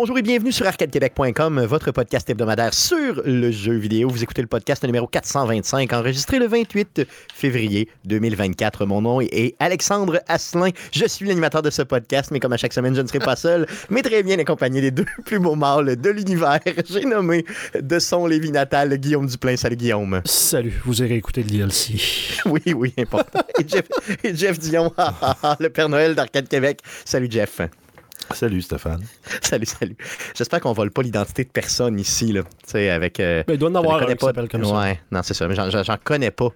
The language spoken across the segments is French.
Bonjour et bienvenue sur arcadequebec.com, votre podcast hebdomadaire sur le jeu vidéo. Vous écoutez le podcast numéro 425, enregistré le 28 février 2024. Mon nom est Alexandre Asselin. Je suis l'animateur de ce podcast, mais comme à chaque semaine, je ne serai pas seul, mais très bien accompagné des deux plus beaux mâles de l'univers. J'ai nommé de son Lévis natal Guillaume Duplain. Salut Guillaume. Salut, vous irez écouter le DLC. oui, oui, important. Et Jeff, et Jeff Dion, le Père Noël d'Arcade Québec. Salut Jeff. Salut Stéphane. Salut, salut. J'espère qu'on vole pas l'identité de personne ici, là. Tu sais, avec. euh, Ben, il doit en avoir un qui s'appelle comme ça. Ouais, non, c'est ça. Mais j'en- connais pas.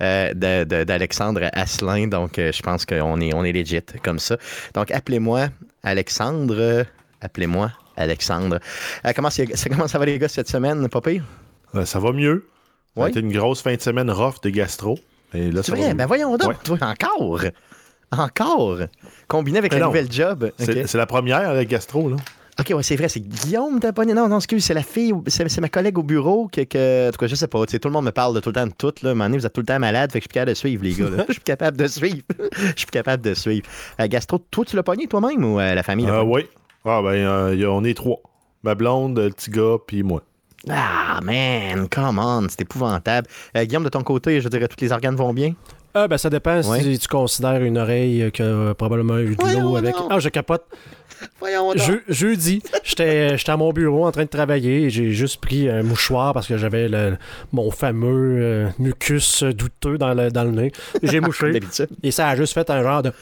euh, d'Alexandre Asselin, donc euh, je pense qu'on est, on est legit comme ça. Donc appelez-moi Alexandre, appelez-moi Alexandre. Euh, comment, comment ça va les gars cette semaine, pas pire? Euh, ça va mieux. Ça a Oui. été une grosse fin de semaine rough de gastro. Et là, C'est vrai? Ben voyons donc, Ouais. toi, encore! Encore! Combiné avec Mais le non. nouvel job? C'est la première avec gastro, là. OK, ouais, c'est vrai, c'est Guillaume t'as abonné. Non, non, excuse, c'est la fille, c'est c'est ma collègue au bureau que, que- en tout cas, je sais pas, tout le monde me parle de tout le temps de tout, là. À un moment donné, vous êtes tout le temps malade, fait que je suis plus capable de suivre, les gars, là. Je suis plus capable de suivre. Je suis plus capable de suivre. Euh, Gastro, toi, tu l'as pogné toi-même ou euh, la famille? l'a Euh, oui. Ah, ben, y a- on est trois. Ma blonde, le petit gars, puis moi. Ah, man, come on, c'est épouvantable. Guillaume, de ton côté, je dirais, tous les organes vont bien? Ah, ben ça dépend Ouais. si tu considères une oreille qui a probablement eu de l'eau avec. Ah, je capote. Voyons. Je- jeudi, j'étais j'étais à mon bureau en train de travailler et j'ai juste pris un mouchoir parce que j'avais le- mon fameux euh, mucus douteux dans le, dans le nez. J'ai mouché et ça a juste fait un genre de.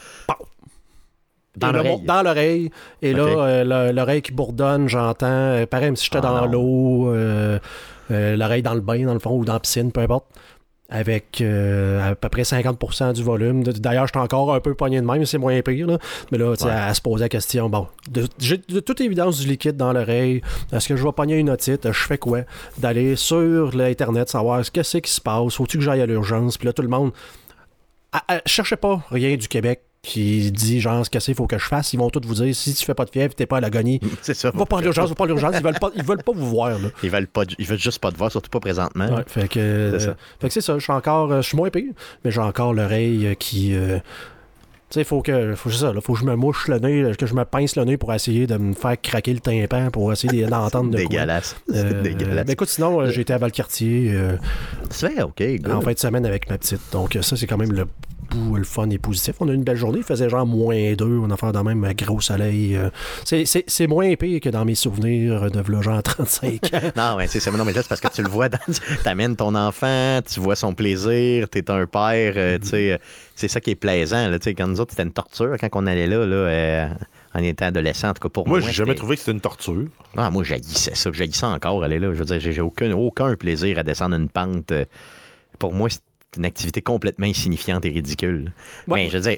Dans Et là, l'oreille. Dans l'oreille. Et là, euh, le- l'oreille qui bourdonne, j'entends. euh, pareil, comme si j'étais Ah dans non. l'eau, euh, euh, l'oreille dans le bain, dans le fond, ou dans la piscine, peu importe. Avec euh, à peu près 50% du volume. D'ailleurs, j'étais encore un peu pogné de même, c'est moins pire. Là. Mais là, tu sais, Ouais. elle se posait la question bon, j'ai de toute évidence du liquide dans l'oreille. Est-ce que je vais pogner une otite? Je fais quoi? D'aller sur l'Internet, savoir ce que c'est qui se passe. Faut-tu que j'aille à l'urgence? Puis là, tout le monde. Ah, ah, cherchez pas rien du Québec qui dit genre ce que c'est, faut que je fasse. Ils vont tous vous dire si tu fais pas de fièvre, t'es pas à l'agonie. C'est ça. Va pas l'urgence, va pas l'urgence. Ils veulent pas, ils veulent pas vous voir. Là. Ils veulent, pas, ils veulent juste pas te voir, surtout pas présentement. Ouais, fait que euh, C'est ça. fait que c'est ça. Je suis encore, euh, je suis moins pire, mais j'ai encore l'oreille euh, qui. euh, tu sais, faut que, faut, ça, là, faut que je me mouche le nez, que je me pince le nez pour essayer de me faire craquer le tympan, pour essayer d'entendre de quoi. Dégueulasse. Euh, dégueulasse. ben écoute, sinon, j'ai été à Valcartier euh, C'est OK, good. en fin de semaine avec ma petite. Donc, ça, c'est quand même le bout, le fun et positif. On a eu une belle journée. Il faisait genre moins 2. On a fait de même un gros soleil. euh. C'est- C'est c'est moins pire que dans mes souvenirs de v'là genre 35 ans. Non, mais c'est ça. Mais non, mais là, c'est parce que tu le vois, dans... t'amènes ton enfant, tu vois son plaisir, t'es un père, euh, tu sais, euh, c'est ça qui est plaisant, là, tu sais, quand nous autres, c'était une torture quand on allait là, là, euh, en étant adolescent, en tout cas pour moi. Moi, j'ai jamais trouvé que c'était une torture. Ah, moi, j'haïssais ça, j'haïssais encore aller là, je veux dire, j'ai j'ai aucun, aucun plaisir à descendre une pente. Pour moi, c'est une activité complètement insignifiante et ridicule. Ouais. Mais je veux dire,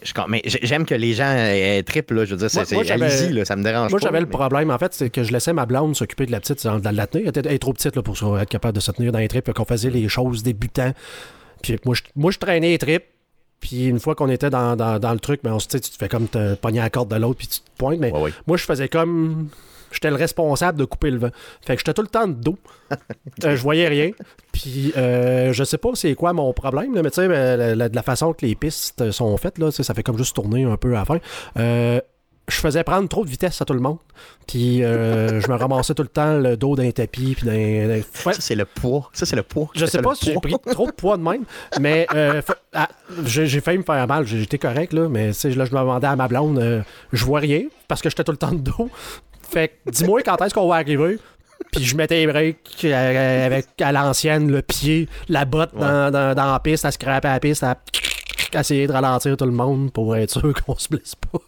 j'aime que les gens euh, trippent, là, je veux dire, Moi- c'est moi, c'est- j'avais- allez-y, là, ça me dérange Moi, pas. j'avais le problème, en fait, c'est que je laissais ma blonde s'occuper de la petite, dans- de la tenir. Elle était elle est trop petite là, pour être capable de se tenir dans les tripes, qu'on faisait les choses débutants. Puis moi, je, moi, je traînais les tripes. Puis une fois qu'on était dans, dans- dans le truc, ben, on, se- tu te fais comme te pogner la corde de l'autre, puis tu te pointes. Mais Ouais, ouais. moi, je faisais comme. J'étais le responsable de couper le vent. Fait que j'étais tout le temps de dos. Euh, je voyais rien. Puis euh, je sais pas c'est quoi mon problème, là, mais tu sais, ben, la- la- de la façon que les pistes sont faites, là, ça fait comme juste tourner un peu à la fin. Euh, je faisais prendre trop de vitesse à tout le monde. Puis euh, je me ramassais tout le temps le dos d'un tapis. Puis d'un. Ça, c'est le poids. Ça, c'est le poids. je sais pas si j'ai pris trop de poids de même, mais euh, fa- ah, j'ai failli me faire mal. J'étais correct, là, mais là, je me demandais à ma blonde, euh, je vois rien parce que j'étais tout le temps de dos. Fait que dis-moi quand est-ce qu'on va arriver. Puis je mettais les breaks euh, avec à l'ancienne, le pied, la botte dans, dans, dans la piste, à scraper à la piste, à, à essayer de ralentir tout le monde pour être sûr qu'on se blesse pas.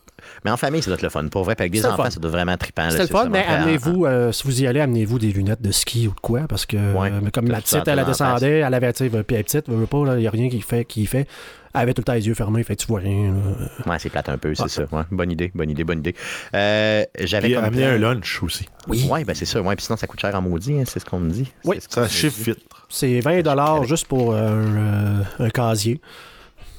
Mais en famille, ça doit être le fun. Pour vrai, avec des C'est enfants, fun. ça doit être vraiment trippant. C'était le c'est fun, mais amenez-vous, euh, si vous y allez, amenez-vous des lunettes de ski ou de quoi, parce que Ouais. euh, comme la petite, elle, descendait, elle avait, tu sais, puis elle petite, veut pas, il n'y a rien qui fait, qui fait. Elle avait tout le temps les yeux fermés, fait tu vois rien. là. Ouais, c'est plate un peu, c'est ça. Ouais, bonne idée, bonne idée, bonne idée. Euh, J'avais plan- un lunch aussi. Oui. Ouais, ben c'est ça. Ouais, puis sinon, ça coûte cher en maudit, hein, c'est ce qu'on me dit. Oui. C'est Ça chiffre vite. C'est 20 juste pour un, euh, un casier.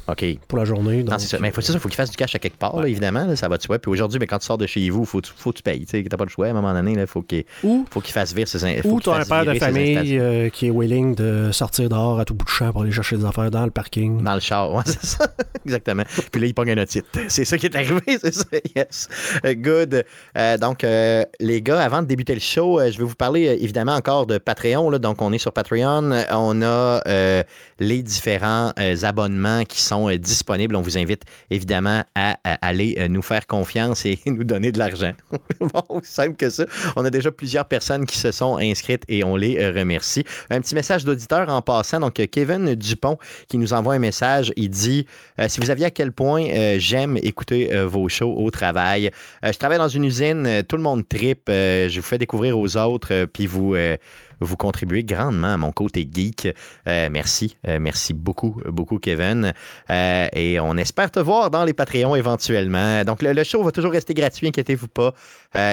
OK. pour la journée. Non, donc, c'est ça. Mais faut, c'est ça, faut qu'il fasse du cash à quelque part, là, évidemment. là, ça va de soi. Puis aujourd'hui, mais quand tu sors de chez vous, faut, faut que tu payes. Tu n'as pas le choix. À un moment donné, il faut qu'il faut qu'il fasse vivre ses ou tu as un père de virer famille euh, qui est willing de sortir dehors à tout bout de champ pour aller chercher des affaires dans le parking. Dans le char, ouais, c'est ça. Exactement. Puis là, il pogne un otite. C'est ça qui est arrivé, c'est ça. Yes. Euh, good. Euh, donc, euh, les gars, avant de débuter le show, euh, je vais vous parler euh, évidemment encore de Patreon. là. Donc, on est sur Patreon. Euh, On a euh, les différents euh, abonnements qui sont euh, disponibles. On vous invite évidemment à, aller euh, nous faire confiance et nous donner de l'argent. bon, simple que ça. On a déjà plusieurs personnes qui se sont inscrites et on les euh, remercie. Un petit message d'auditeur en passant. Donc, Kevin Dupont qui nous envoie un message. Il dit Si vous aviez à quel point j'aime écouter vos shows au travail. Je travaille dans une usine, tout le monde tripe. je vous fais découvrir aux autres, puis vous. Vous contribuez grandement à mon côté geek. Euh, merci. Euh, merci beaucoup, beaucoup, Kevin. Euh, et on espère te voir dans les Patreons éventuellement. Donc, le, show va toujours rester gratuit, inquiétez-vous pas.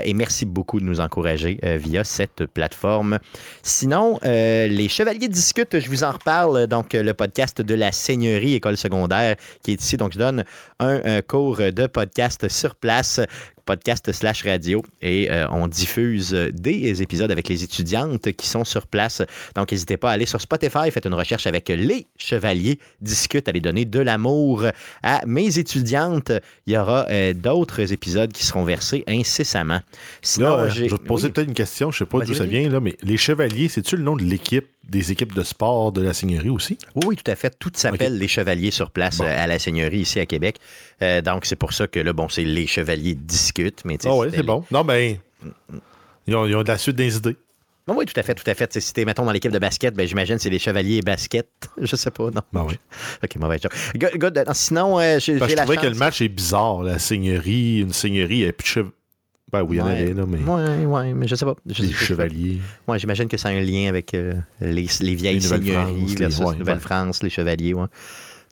Et merci beaucoup de nous encourager via cette plateforme. Sinon, les Chevaliers discutent, je vous en reparle. Donc, le podcast de la Seigneurie École secondaire qui est ici. Donc, je donne un cours de podcast sur place podcast slash radio et euh, on diffuse des épisodes avec les étudiantes qui sont sur place. Donc, n'hésitez pas à aller sur Spotify, faites une recherche avec les Chevaliers, discute, allez donner de l'amour à mes étudiantes. Il y aura euh, d'autres épisodes qui seront versés incessamment. Sinon, Là, euh, j'ai- je vais te poser oui. peut-être une question, je sais pas d'où ça vient, là, mais les Chevaliers, c'est-tu le nom de l'équipe, des équipes de sport de la Seigneurie aussi? Oui, oui, tout à fait. Tout s'appelle les Chevaliers sur place Bon. euh, à la Seigneurie ici à Québec. Euh, donc, c'est pour ça que là, bon, c'est les Chevaliers discutent. Mais Ah c'était c'est bon. Non, ben, ils ont, ils ont de la suite des idées. Non, oui, tout à fait, tout à fait. Si t'es, mettons, dans l'équipe de basket, ben, j'imagine c'est les Chevaliers basket. Je sais pas, non. Ben oui. OK, mauvais job. Euh, Sinon, euh, j'ai, Parce j'ai la je trouvais chance... que le match est bizarre. La Seigneurie, une Seigneurie, n'y a plus. Ben oui, il y en Ouais. avait, là, mais. Ouais, ouais, mais je sais pas. Je Les sais chevaliers. Ouais, j'imagine que ça a un lien avec euh, les, les vieilles Les seigneuries ouais, Nouvelle-France, les chevaliers, ouais.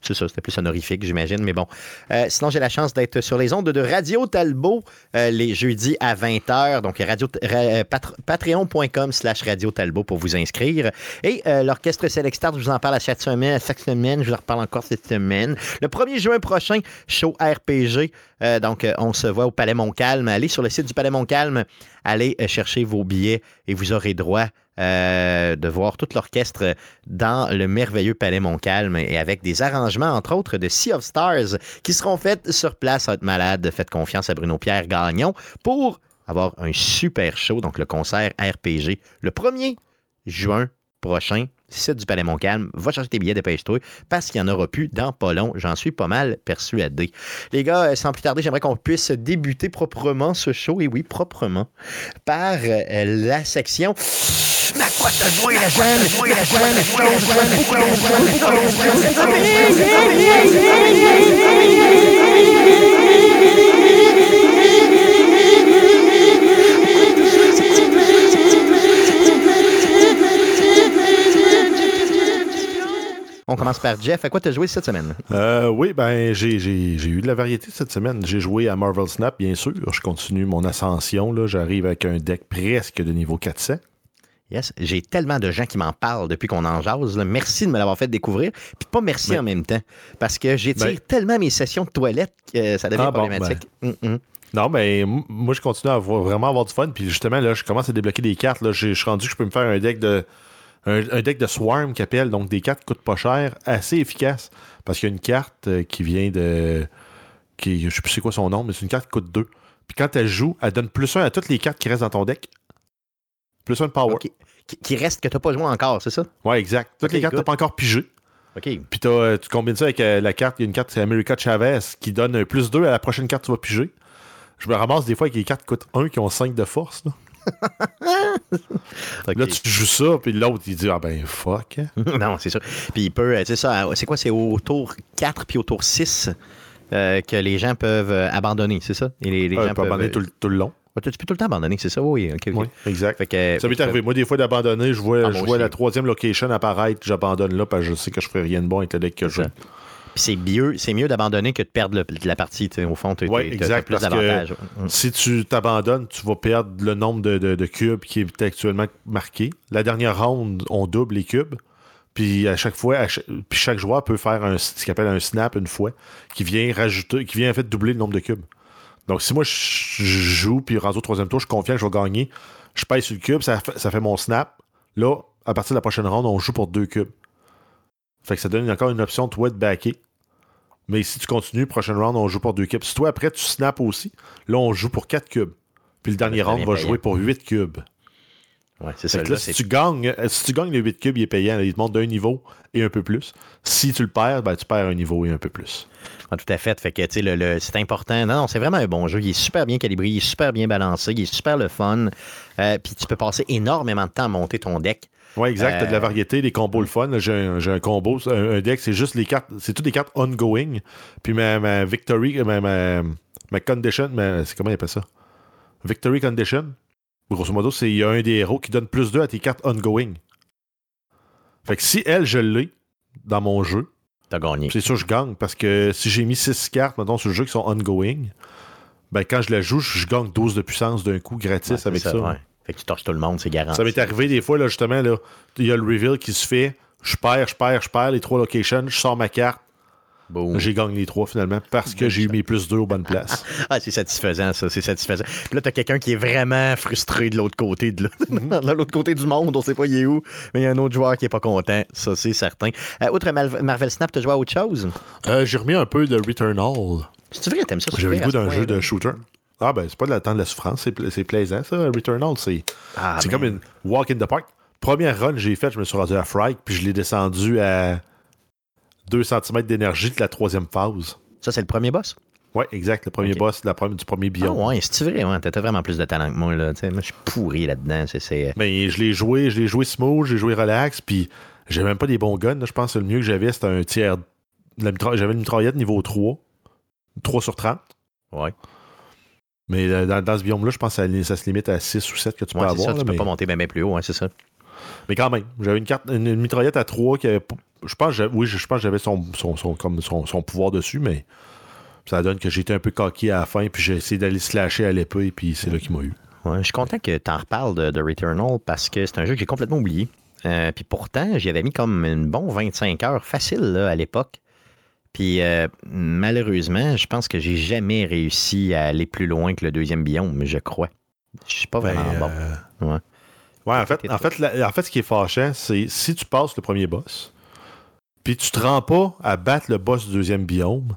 C'est ça, c'était plus honorifique, j'imagine, mais bon. Euh, sinon, j'ai la chance d'être sur les ondes de Radio Talbot euh, les jeudis à 20h. Donc, euh, patre- patreon.com slash Radio Talbot pour vous inscrire. Et euh, l'Orchestre Select Start, je vous en parle à chaque semaine. À semaine, je vous en reparle encore cette semaine. Le 1er juin prochain, show RPG. Donc, on se voit au Palais Montcalm. Allez sur le site du Palais Montcalm, allez chercher vos billets et vous aurez droit euh, de voir tout l'orchestre dans le merveilleux Palais Montcalm et avec des arrangements, entre autres, de Sea of Stars qui seront faits sur place. Va être malade. Faites confiance à Bruno Pierre Gagnon pour avoir un super show, donc le concert RPG, le 1er juin prochain. Site du Palais Montcalm, va chercher tes billets, dépêche-toi, parce qu'il n'y en aura plus dans pas long. J'en suis pas mal persuadé. Les gars, euh, sans plus tarder, j'aimerais qu'on puisse débuter proprement ce show, et oui, proprement, par euh, la section. On commence par Jeff. À quoi t'as joué cette semaine? Euh, oui, ben, j'ai, j'ai- j'ai eu de la variété cette semaine. J'ai joué à Marvel Snap, bien sûr. Je continue mon ascension. Là. J'arrive avec un deck presque de niveau 400. Yes, j'ai tellement de gens qui m'en parlent depuis qu'on en jase. là. Merci de me l'avoir fait découvrir. Puis pas merci Ben- en même temps. Parce que j'étire Ben- tellement mes sessions de toilette que ça devient Ah bon, problématique. Hum, hum. Non, mais moi, je continue à avoir- vraiment avoir du fun. Puis justement, là, je commence à débloquer des cartes. Là. Je suis rendu que je peux me faire un deck de. Un, un deck de Swarm qui appelle, donc des cartes qui coûtent pas cher, assez efficace. Parce qu'il y a une carte euh, qui vient de. Qui, je sais plus c'est quoi son nom, mais c'est une carte qui coûte 2. Puis quand elle joue, elle donne plus 1 à toutes les cartes qui restent dans ton deck. Plus 1 de power. Qui, qui reste que t'as pas joué encore, c'est ça? Ouais, exact. Toutes les cartes que t'as pas encore pigées. OK. Puis euh, tu combines ça avec euh, la carte, il y a une carte, c'est America Chavez, qui donne un plus 2 à la prochaine carte que tu vas piger. Je me ramasse des fois avec des cartes qui coûtent 1 qui ont 5 de force. Là, Là, tu joues ça, puis l'autre, il dit Ah ben fuck. non, c'est ça. Puis il peut, euh, c'est ça, c'est quoi? C'est au tour 4 puis au tour 6 euh, que les gens peuvent euh, abandonner, c'est ça? Et les, gens tu peuvent, abandonner tout, le- tout le long. Ouais, tu peux tout le temps abandonner, c'est ça? Oui, exact. Que, Ça m'est arrivé. Moi, des fois, d'abandonner, je vois, Ah, je vois la troisième location apparaître, j'abandonne là, parce que je sais que je ferai rien de bon avec le deck que. Puis c'est mieux, c'est mieux d'abandonner que de perdre le- la partie. Au fond, tu Ouais, plus d'avantages. Mm. Si tu t'abandonnes, tu vas perdre le nombre de, de- de cubes qui est actuellement marqué. La dernière round, on double les cubes. Puis à chaque fois, à cha- puis chaque joueur peut faire un, ce qu'il appelle un snap une fois, qui vient rajouter, qui vient en fait doubler le nombre de cubes. Donc si moi je, je joue, puis rendu au troisième tour, je suis confiant que je vais gagner, je pèse sur le cube, ça fait, ça fait mon snap. Là, à partir de la prochaine ronde, on joue pour deux cubes. Fait que ça donne encore une option, toi, de backer. Mais si tu continues, prochaine round, on joue pour deux cubes. Si toi, après, tu snaps aussi, là, on joue pour quatre cubes. Puis le dernier round va payant. jouer pour huit cubes. Ouais, c'est ça. là, si tu gagnes, euh, si tu gagnes les 8 cubes, il est payant. là, il te monte d'un niveau et un peu plus. Si tu le perds, ben, tu perds un niveau et un peu plus. Ah, tout à fait. Fait que, tu sais, le, le- c'est important. Non, non, c'est vraiment un bon jeu. Il est super bien calibré, il est super bien balancé, il est super le fun. Euh, Puis tu peux passer énormément de temps à monter ton deck. Ouais, exact. T'as de la Euh, variété, des combos le fun. J'ai un, un combo, un, un deck, c'est juste les cartes, c'est toutes des cartes ongoing. Puis ma, ma victory, ma, ma, ma condition, c'est comment il appelle ça? Victory condition? Grosso modo, c'est il y a un des héros qui donne plus 2 à tes cartes ongoing. Fait que si elle, je l'ai dans mon jeu, T'as gagné. c'est sûr que je gagne parce que si j'ai mis 6 cartes, maintenant sur le jeu qui sont ongoing, ben quand je la joue, je gagne 12 de puissance d'un coup gratis Ouais, avec ça. ouais. Fait que tu torches tout le monde, c'est garanti. Ça m'est arrivé des fois, là, justement, là, il y a le reveal qui se fait. Je perds, je perds, je perds les trois locations, je sors ma carte, j'ai gagné les trois finalement parce que j'ai eu mes plus deux aux bonnes places. Ah, c'est satisfaisant, ça, c'est satisfaisant. Puis là, t'as quelqu'un qui est vraiment frustré de l'autre côté, de l'autre- de l'autre côté du monde, on sait pas il est où, mais il y a un autre joueur qui est pas content, ça c'est certain. Euh, outre Marvel Snap, t'as joué à autre chose? Euh, j'ai remis un peu de Returnal. C'est vrai, t'aimes ça? J'avais le goût d'un jeu de shooter. Ah ben, c'est pas de la temps de la souffrance, c'est pla- c'est plaisant ça, Returnal. C'est Ah, c'est comme une walk in the park. Première run que j'ai faite, je me suis rendu à Frike, puis je l'ai descendu à 2 cm d'énergie de la troisième phase. Ça, c'est le premier boss? Ouais, exact, le premier boss la première- du premier Ah biome. ouais, c'est vrai, ouais, t'as vraiment plus de talent que moi, là. tu sais, moi, je suis pourri là-dedans. C'est, c'est... Ben, je l'ai joué, je l'ai joué smooth, j'ai joué relax, puis j'avais même pas des bons guns. là. Je pense que le mieux que j'avais, c'était un tiers. J'avais une mitraillette niveau 3. 3 sur 30. Ouais, Mais dans, dans ce biome-là, je pense que ça, ça se limite à 6 ou 7 que tu peux ouais avoir. ça, tu peux mais, pas monter bien plus haut, ouais, c'est ça. mais quand même, j'avais une carte, une, une mitraillette à 3 qui avait. Je pense, que j'avais- oui, je, je pense que j'avais son, son, son- comme son, son pouvoir dessus, mais ça donne que j'étais un peu coquille à la fin, puis j'ai essayé d'aller slasher à l'épée, puis c'est là qu'il m'a eu. Ouais, je suis content que tu en reparles de, de Returnal parce que c'est un jeu que j'ai complètement oublié. Euh, puis pourtant, j'y avais mis comme une bon 25 heures facile là, à l'époque. Puis euh, malheureusement, je pense que j'ai jamais réussi à aller plus loin que le deuxième biome, je crois. Je suis pas vraiment Ben, bon. euh, Ouais. Ouais, en fait, en, fait, la- en fait, ce qui est fâchant, c'est si tu passes le premier boss, puis tu te rends pas à battre le boss du deuxième biome,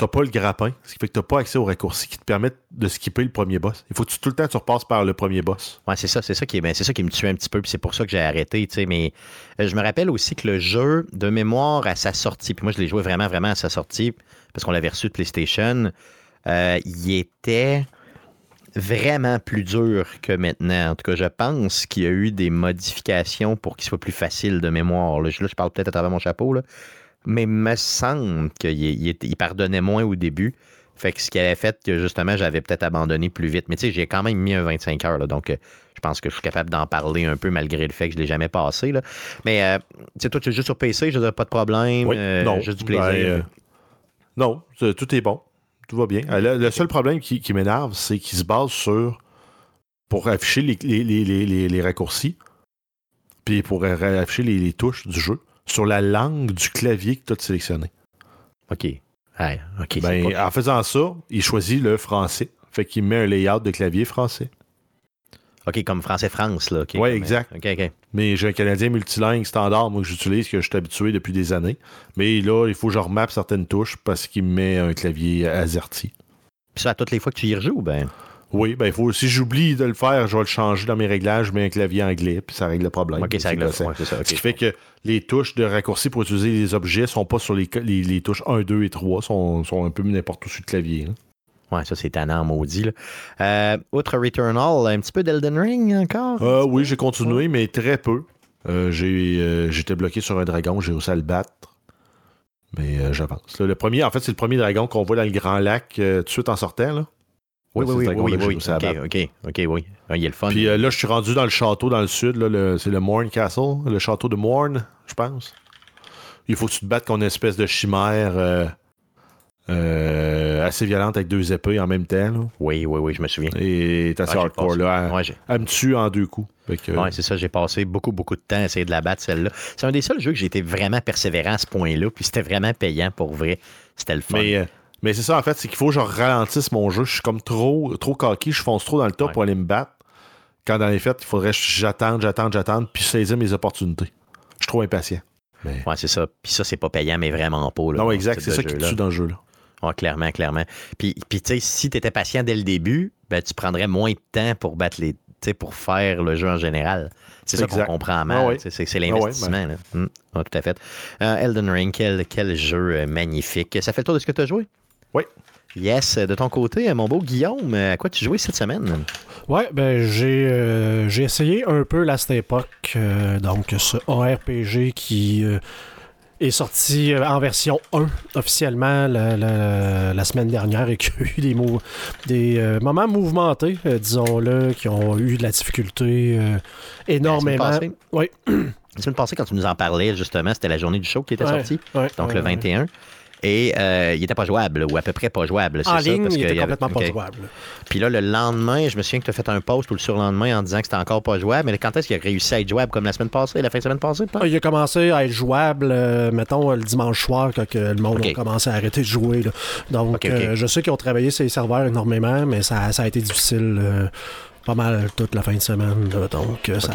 t'as pas le grappin, ce qui fait que t'as pas accès aux raccourcis qui te permettent de skipper le premier boss. Il faut que tout le temps tu repasses par le premier boss. Ouais, c'est ça, c'est ça qui ben, c'est ça qui me tue un petit peu, puis c'est pour ça que j'ai arrêté, tu sais, mais euh, je me rappelle aussi que le jeu de mémoire à sa sortie, puis moi je l'ai joué vraiment vraiment à sa sortie parce qu'on l'avait reçu de PlayStation, euh, il était vraiment plus dur que maintenant. En tout cas, je pense qu'il y a eu des modifications pour qu'il soit plus facile de mémoire. Je, là, je parle peut-être à travers mon chapeau, là. Mais il me semble qu'il il pardonnait moins au début. Fait que ce qui avait fait que justement, j'avais peut-être abandonné plus vite. Mais tu sais, j'ai quand même mis un 25 heures, là, donc euh, je pense que je suis capable d'en parler un peu malgré le fait que je ne l'ai jamais passé. Là. Mais euh, tu sais, toi, tu joues sur PC, je n'ai pas de problème. Oui, euh, non. Juste du plaisir. Ben, non, tout est bon. Tout va bien. Le, le seul problème qui, qui m'énerve, c'est qu'il se base sur. Pour afficher les, les, raccourcis, puis pour afficher les touches du jeu, sur la langue du clavier que tu as sélectionné. OK. Ouais, Ben, pas- En faisant ça, il choisit le français. Fait qu'il met un layout de clavier français. OK, comme français-France, là. Comme- exact. Mais j'ai un Canadien multilingue standard, moi, que j'utilise, que je suis habitué depuis des années. Mais là, il faut que je remappe certaines touches parce qu'il me met un clavier AZERTY. Puis ça, à toutes les fois que tu y rejoues, ben? Oui, ben il faut. Si j'oublie de le faire, je vais le changer dans mes réglages, je mets un clavier anglais, puis ça règle le problème. OK, ça règle le c'est ça. Ce qui fait que les touches de raccourci pour utiliser les objets sont pas sur les, les, les touches 1, 2 et 3, sont, sont un peu n'importe où sur le clavier. hein. Ouais, ça, c'est tannant, maudit. Là. Euh, outre Returnal, un petit peu d'Elden Ring encore? Euh, oui, j'ai continué, mais très peu. Euh, j'ai, euh, j'étais bloqué sur un dragon, j'ai réussi à le battre. Mais euh, j'avance. Le premier, en fait, c'est le premier dragon qu'on voit dans le grand lac tout de suite en sortant. Là. Oui, oui, oui, oui, oui. à OK. OK, OK, oui. Ah, il est le fun. Puis euh, là, je suis rendu dans le château dans le sud. C'est le Morn Castle, le château de Morn, je pense. Il faut que tu te battes contre une espèce de chimère euh, euh, assez violente avec deux épées en même temps. là. Oui, oui, oui, je me souviens. Et t'es assez j'ai hardcore là. Elle, Ouais, j'ai- elle me tue en deux coups. Que, Ouais, c'est ça, j'ai passé beaucoup, beaucoup de temps à essayer de la battre, celle-là. C'est un des seuls jeux que j'ai été vraiment persévérant à ce point-là, puis c'était vraiment payant pour vrai. C'était le fun. mais mais c'est ça, en fait, c'est qu'il faut que je ralentisse mon jeu. Je suis comme trop, trop coquille, je fonce trop dans le tas Ouais. pour aller me battre. Quand dans les faits, il faudrait que j'attende, j'attende, j'attende, puis saisir mes opportunités. Je suis trop impatient. Mais... Ouais, c'est ça. Puis ça, c'est pas payant, mais vraiment pas. là, Non, exact, ce c'est ça qui tue dans le jeu-là. Ouais, clairement, clairement. Puis, puis tu sais, si tu étais patient dès le début, ben, tu prendrais moins de temps pour battre les. tu sais, pour faire le jeu en général. C'est ça qu'on comprend mal. Ah ouais. tu sais, C'est c'est Ah ouais, l'investissement. là. Hum, tout à fait. Euh, Elden Ring, quel, quel jeu euh, magnifique. Ça fait le tour de ce que tu as joué? Oui. Yes. De ton côté, mon beau Guillaume, à quoi tu jouais cette semaine? Ouais, ben j'ai euh, j'ai essayé un peu cette époque, euh, donc ce ARPG qui euh, est sorti euh, en version 1 officiellement la, la- la semaine dernière et qui a eu des, mou- des moments mouvementés, disons-le, qui ont eu de la difficulté énormément. Oui. La semaine passée, quand tu nous en parlais, justement, c'était la journée du show qui était Ouais, sortie, ouais, donc ouais, le ouais. 21. Et euh, il était pas jouable, ou à peu près pas jouable. c'est En ça, ligne, parce il était complètement pas jouable. Puis là, le lendemain, je me souviens que tu as fait un post ou le surlendemain en disant que c'était encore pas jouable. Mais quand est-ce qu'il a réussi à être jouable comme la semaine passée, la fin de semaine passée? Ah, Il a commencé à être jouable, euh, mettons, le dimanche soir, quand que le monde a commencé à arrêter de jouer. là. Donc, euh, je sais qu'ils ont travaillé ces serveurs énormément, mais ça, ça a été difficile pas mal toute la fin de semaine. là. Donc, euh, ça,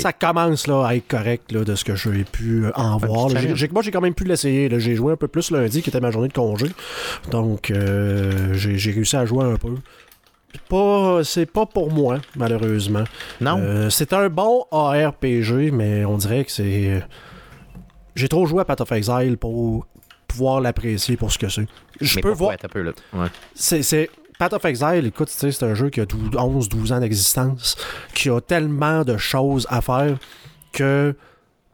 ça commence là, à être correct là, de ce que j'ai pu euh, en voir. moi, j'ai quand même pu l'essayer. J'ai joué un peu plus lundi, qui était ma journée de congé. Donc, euh, j'ai réussi à jouer un peu. Pas, c'est pas pour moi, malheureusement. non? Euh, c'est un bon ARPG, mais on dirait que c'est. J'ai trop joué à Path of Exile pour pouvoir l'apprécier pour ce que c'est. Je peux voir. Peu, là. Ouais. C'est, c'est- Path of Exile, écoute, c'est un jeu qui a 11-12 ans d'existence, qui a tellement de choses à faire que.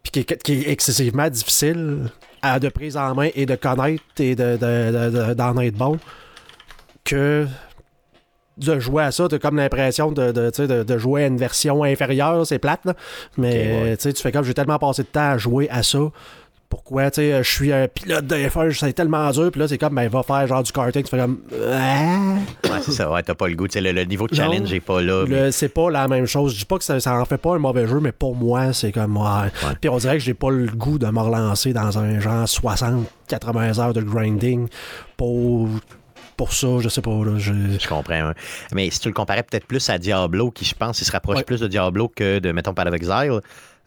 puis qui, est, qui est excessivement difficile à de prise en main et de connaître et de, de- de- de- d'en être bon que de jouer à ça, t'as comme l'impression de, de, jouer à une version inférieure, c'est plate, là. mais ouais. tu fais comme j'ai tellement passé de temps à jouer à ça. Pourquoi, tu sais, je suis un pilote de F1, c'est tellement dur, puis là, c'est comme, ben, va faire genre du karting, tu fais comme, Ah! Ouais, c'est ça. Ouais, t'as pas le goût. Tu sais, le, le niveau de challenge n'est pas là. mais- c'est pas la même chose. Je dis pas que ça, ça en fait pas un mauvais jeu, mais pour moi, c'est comme. ouais. Puis on dirait que j'ai pas le goût de me relancer dans un genre 60-80 heures de grinding pour, pour ça, je sais pas. Là, je- Je comprends. ouais. Mais si tu le comparais peut-être plus à Diablo, qui je pense, il se rapproche Ouais. plus de Diablo que de, mettons, Path of Exile.